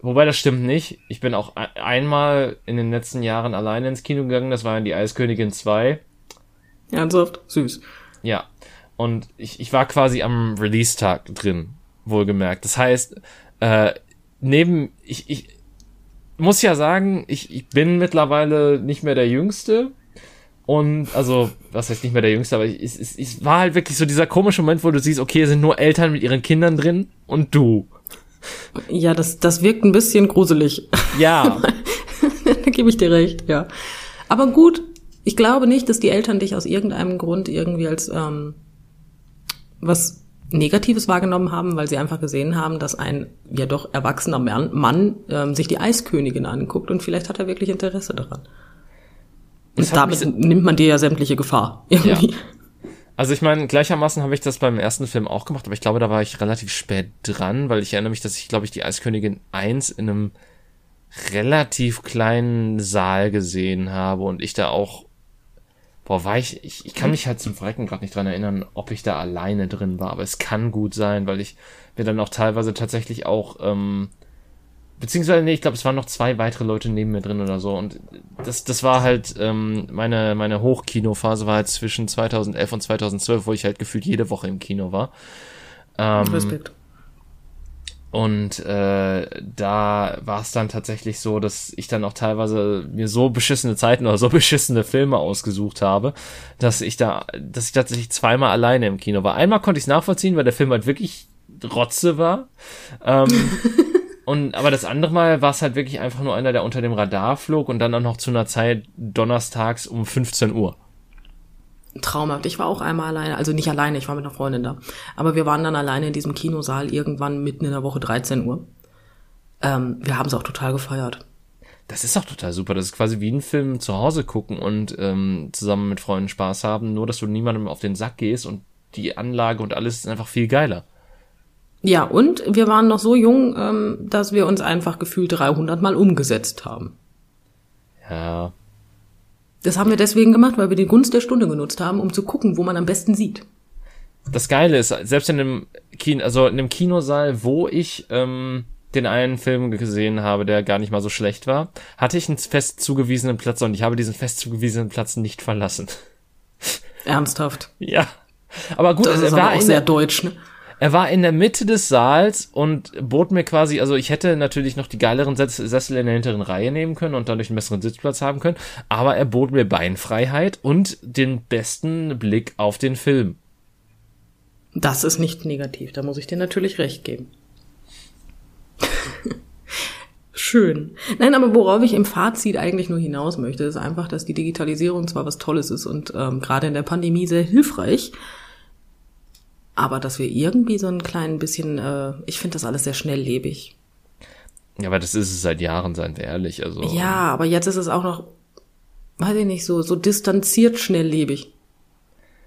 Wobei das stimmt nicht. Ich bin auch einmal in den letzten Jahren alleine ins Kino gegangen. Das war in die Eiskönigin 2. Ernsthaft? Süß. Ja. Und ich, ich war quasi am Release-Tag drin, wohlgemerkt. Das heißt, äh, neben, ich, ich muss ja sagen, ich, ich bin mittlerweile nicht mehr der Jüngste, Und also, was heißt nicht mehr der Jüngste, aber es, es, es war halt wirklich so dieser komische Moment, wo du siehst, okay, es sind nur Eltern mit ihren Kindern drin und du. Ja, das, das wirkt ein bisschen gruselig. Ja. <laughs> da gebe ich dir recht, ja. Aber gut, ich glaube nicht, dass die Eltern dich aus irgendeinem Grund irgendwie als ähm, was Negatives wahrgenommen haben, weil sie einfach gesehen haben, dass ein ja doch erwachsener Mann, Mann ähm, sich die Eiskönigin anguckt und vielleicht hat er wirklich Interesse daran. Und damit nimmt man dir ja sämtliche Gefahr. Irgendwie. Ja. Also ich meine, gleichermaßen habe ich das beim ersten Film auch gemacht, aber ich glaube, da war ich relativ spät dran, weil ich erinnere mich, dass ich, glaube ich, die Eiskönigin 1 in einem relativ kleinen Saal gesehen habe und ich da auch, boah, war ich, ich, ich kann mich halt zum Verrecken gerade nicht dran erinnern, ob ich da alleine drin war, aber es kann gut sein, weil ich mir dann auch teilweise tatsächlich auch ähm, beziehungsweise nee, ich glaube, es waren noch zwei weitere Leute neben mir drin oder so und das das war halt ähm, meine meine Hochkinophase war halt zwischen 2011 und 2012, wo ich halt gefühlt jede Woche im Kino war. Ähm, Respekt. Und äh, da war es dann tatsächlich so, dass ich dann auch teilweise mir so beschissene Zeiten oder so <laughs> beschissene Filme ausgesucht habe, dass ich da, dass ich tatsächlich zweimal alleine im Kino war. Einmal konnte ich es nachvollziehen, weil der Film halt wirklich Rotze war. Ähm, <laughs> Und aber das andere Mal war es halt wirklich einfach nur einer, der unter dem Radar flog und dann auch noch zu einer Zeit donnerstags um 15 Uhr. Traumhaft. Ich war auch einmal alleine, also nicht alleine, ich war mit einer Freundin da. Aber wir waren dann alleine in diesem Kinosaal irgendwann mitten in der Woche 13 Uhr. Ähm, wir haben es auch total gefeiert. Das ist auch total super. Das ist quasi wie ein Film zu Hause gucken und ähm, zusammen mit Freunden Spaß haben, nur dass du niemandem auf den Sack gehst und die Anlage und alles ist einfach viel geiler. Ja, und wir waren noch so jung, ähm, dass wir uns einfach gefühlt 300 Mal umgesetzt haben. Ja. Das haben wir deswegen gemacht, weil wir die Gunst der Stunde genutzt haben, um zu gucken, wo man am besten sieht. Das Geile ist, selbst in einem Kino, also in einem Kinosaal, wo ich ähm, den einen Film gesehen habe, der gar nicht mal so schlecht war, hatte ich einen fest zugewiesenen Platz und ich habe diesen fest zugewiesenen Platz nicht verlassen. <laughs> Ernsthaft? Ja. Aber gut, das ist aber auch sehr deutsch, ne? Er war in der Mitte des Saals und bot mir quasi, also ich hätte natürlich noch die geileren Sessel in der hinteren Reihe nehmen können und dadurch einen besseren Sitzplatz haben können, aber er bot mir Beinfreiheit und den besten Blick auf den Film. Das ist nicht negativ, da muss ich dir natürlich recht geben. <laughs> Schön. Nein, aber worauf ich im Fazit eigentlich nur hinaus möchte, ist einfach, dass die Digitalisierung zwar was Tolles ist und ähm, gerade in der Pandemie sehr hilfreich, aber dass wir irgendwie so ein klein bisschen, äh, ich finde das alles sehr schnelllebig. Ja, aber das ist es seit Jahren, seien wir ehrlich. Also. Ja, aber jetzt ist es auch noch, weiß ich nicht, so, so distanziert schnelllebig.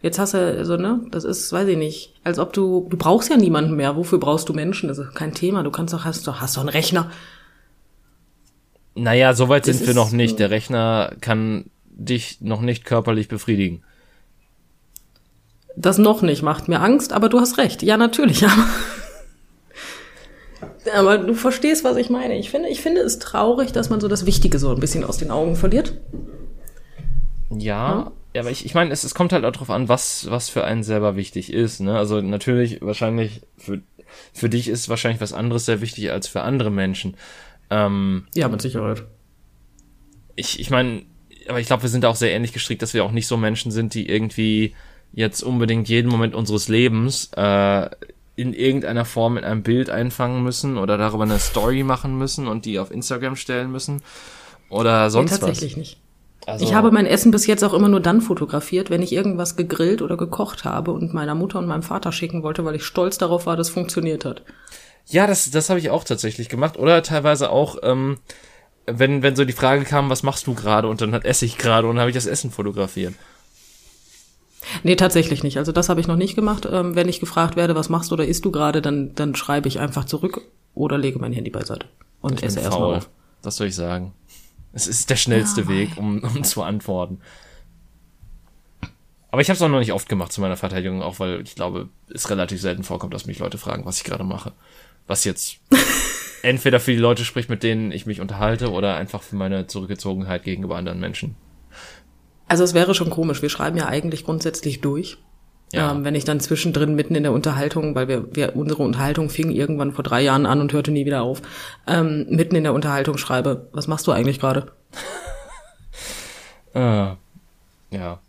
Jetzt hast du, so, ne, das ist, weiß ich nicht, als ob du, du brauchst ja niemanden mehr. Wofür brauchst du Menschen? Das ist kein Thema. Du kannst doch, hast doch, hast doch einen Rechner. Naja, soweit sind wir noch nicht. Der Rechner kann dich noch nicht körperlich befriedigen. Das noch nicht macht mir Angst, aber du hast recht. Ja, natürlich. <laughs> Aber, aber du verstehst, was ich meine. Ich finde, ich finde es traurig, dass man so das Wichtige so ein bisschen aus den Augen verliert. Ja, ja, aber ich, ich meine, es, es kommt halt auch drauf an, was, was für einen selber wichtig ist. Ne? Also natürlich, wahrscheinlich, für, für dich ist wahrscheinlich was anderes sehr wichtig als für andere Menschen. Ähm, ja, mit Sicherheit. Ich, ich meine, aber ich glaube, wir sind auch sehr ähnlich gestrickt, dass wir auch nicht so Menschen sind, die irgendwie jetzt unbedingt jeden Moment unseres Lebens äh, in irgendeiner Form in einem Bild einfangen müssen oder darüber eine Story machen müssen und die auf Instagram stellen müssen oder sonst nee, tatsächlich was. nicht. Also, ich habe mein Essen bis jetzt auch immer nur dann fotografiert, wenn ich irgendwas gegrillt oder gekocht habe und meiner Mutter und meinem Vater schicken wollte, weil ich stolz darauf war, dass es funktioniert hat. Ja, das, das habe ich auch tatsächlich gemacht. Oder teilweise auch, ähm, wenn, wenn so die Frage kam, was machst du gerade? Und dann hat esse ich gerade und habe ich das Essen fotografiert. Nee, tatsächlich nicht. Also das habe ich noch nicht gemacht. Ähm, wenn ich gefragt werde, was machst du oder isst du gerade, dann, dann schreibe ich einfach zurück oder lege mein Handy beiseite und ich esse erstmal auf. Was soll ich sagen? Es ist der schnellste ja, Weg, um, um zu antworten. Aber ich habe es auch noch nicht oft gemacht zu meiner Verteidigung, auch weil ich glaube, es relativ selten vorkommt, dass mich Leute fragen, was ich gerade mache. Was jetzt <laughs> entweder für die Leute spricht, mit denen ich mich unterhalte, oder einfach für meine Zurückgezogenheit gegenüber anderen Menschen. Also es wäre schon komisch. Wir schreiben ja eigentlich grundsätzlich durch. Ja. Ähm, wenn ich dann zwischendrin mitten in der Unterhaltung, weil wir, wir unsere Unterhaltung fing irgendwann vor drei Jahren an und hörte nie wieder auf, ähm, mitten in der Unterhaltung schreibe, was machst du eigentlich gerade? äh, <laughs> ja.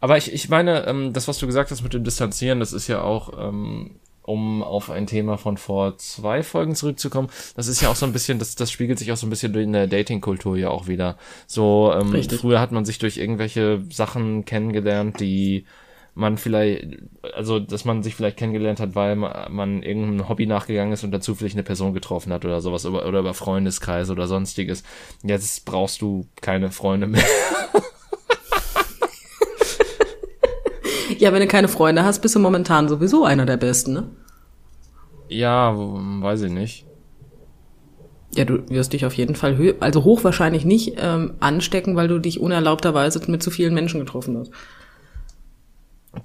Aber ich, ich meine, ähm, das, was du gesagt hast mit dem Distanzieren, das ist ja auch, ähm, um auf ein Thema von vor zwei Folgen zurückzukommen, das ist ja auch so ein bisschen, das, das spiegelt sich auch so ein bisschen in der Dating-Kultur ja auch wieder. So, ähm, früher hat man sich durch irgendwelche Sachen kennengelernt, die man vielleicht, also dass man sich vielleicht kennengelernt hat, weil man, man irgendeinem Hobby nachgegangen ist und dazu vielleicht eine Person getroffen hat oder sowas oder, oder über Freundeskreis oder sonstiges. Jetzt brauchst du keine Freunde mehr. <laughs> ja, wenn du keine Freunde hast, bist du momentan sowieso einer der Besten, ne? Ja, weiß ich nicht. Ja, du wirst dich auf jeden Fall, hö also hochwahrscheinlich nicht ähm, anstecken, weil du dich unerlaubterweise mit zu vielen Menschen getroffen hast.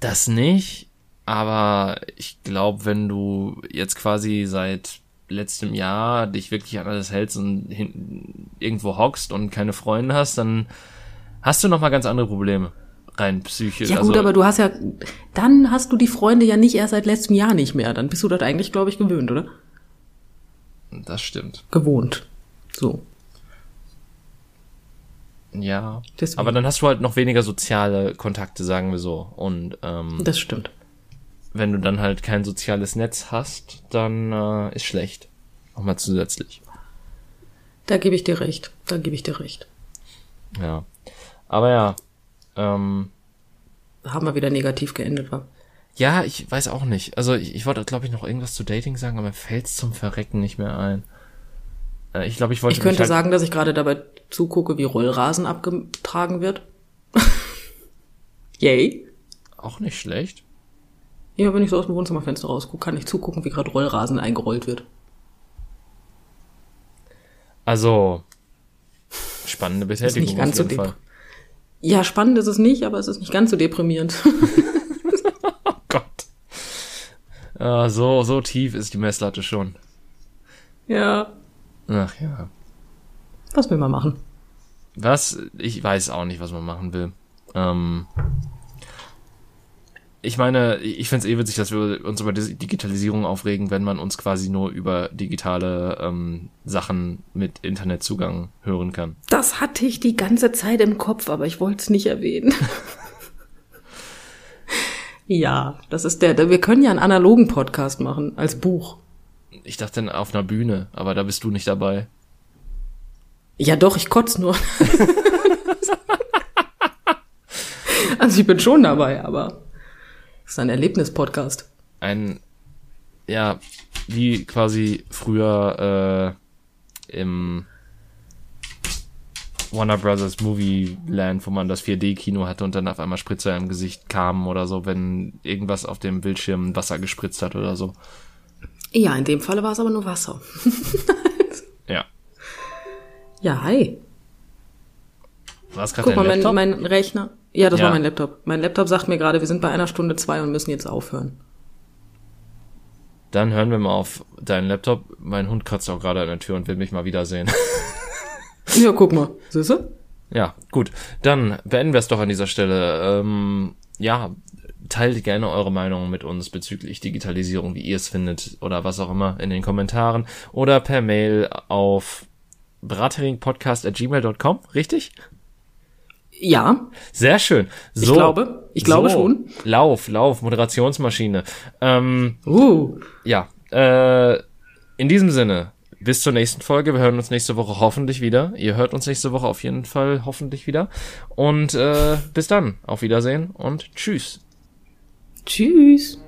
Das nicht, aber ich glaube, wenn du jetzt quasi seit letztem Jahr dich wirklich an alles hältst und hin, irgendwo hockst und keine Freunde hast, dann hast du noch mal ganz andere Probleme rein psychisch. Ja gut, also, aber du hast ja, dann hast du die Freunde ja nicht erst seit letztem Jahr nicht mehr. Dann bist du das eigentlich, glaube ich, gewöhnt, oder? Das stimmt. Gewohnt. So. Ja. Deswegen. Aber dann hast du halt noch weniger soziale Kontakte, sagen wir so. Und ähm, das stimmt. Wenn du dann halt kein soziales Netz hast, dann äh, ist schlecht. Nochmal zusätzlich. Da gebe ich dir recht. Da gebe ich dir recht. Ja. Aber ja. Ähm, Haben wir wieder negativ geendet, war? Ja, ich weiß auch nicht. Also ich, ich wollte, glaube ich, noch irgendwas zu Dating sagen, aber mir fällt's zum Verrecken nicht mehr ein. Äh, ich glaube, ich wollte. Ich könnte halt sagen, dass ich gerade dabei zugucke, wie Rollrasen abgetragen wird. <laughs> Yay. Auch nicht schlecht. Ja, wenn ich so aus dem Wohnzimmerfenster rausgucke, kann ich zugucken, wie gerade Rollrasen eingerollt wird. Also, spannende Betätigung. Ganz so Fall. Ja, spannend ist es nicht, aber es ist nicht ganz so deprimierend. <laughs> oh Gott. Uh, so, so tief ist die Messlatte schon. Ja. Ach ja. Was will man machen? Was? Ich weiß auch nicht, was man machen will. Ähm, ich meine, ich finde es eh witzig, dass wir uns über die Digitalisierung aufregen, wenn man uns quasi nur über digitale ähm, Sachen mit Internetzugang hören kann. Das hatte ich die ganze Zeit im Kopf, aber ich wollte es nicht erwähnen. <laughs> ja, das ist der, wir können ja einen analogen Podcast machen, als Buch. Ich dachte auf einer Bühne, aber da bist du nicht dabei. Ja, doch, ich kotz nur. <laughs> also ich bin schon dabei, aber es ist ein Erlebnis-Podcast. Ein, ja, wie quasi früher äh, im Warner Brothers Movie Land, wo man das 4D-Kino hatte und dann auf einmal Spritzer im Gesicht kamen oder so, wenn irgendwas auf dem Bildschirm Wasser gespritzt hat oder so. Ja, in dem Falle war es aber nur Wasser. <laughs> ja. Ja, hi. Was gerade Guck mal, mein, mein, Rechner. Ja, das ja. war mein Laptop. Mein Laptop sagt mir gerade, wir sind bei einer Stunde zwei und müssen jetzt aufhören. Dann hören wir mal auf deinen Laptop. Mein Hund kratzt auch gerade an der Tür und will mich mal wiedersehen. <laughs> ja, guck mal. Siehst du? Ja, gut. Dann beenden wir es doch an dieser Stelle. Ähm, ja, teilt gerne eure Meinung mit uns bezüglich Digitalisierung, wie ihr es findet oder was auch immer in den Kommentaren oder per Mail auf brateringpodcast.gmail.com, richtig? Ja. Sehr schön. So, ich glaube, ich glaube so, schon. Lauf, Lauf, Moderationsmaschine. Ähm, uh. Ja, äh, in diesem Sinne, bis zur nächsten Folge. Wir hören uns nächste Woche hoffentlich wieder. Ihr hört uns nächste Woche auf jeden Fall hoffentlich wieder. Und äh, bis dann. Auf Wiedersehen und tschüss. Tschüss.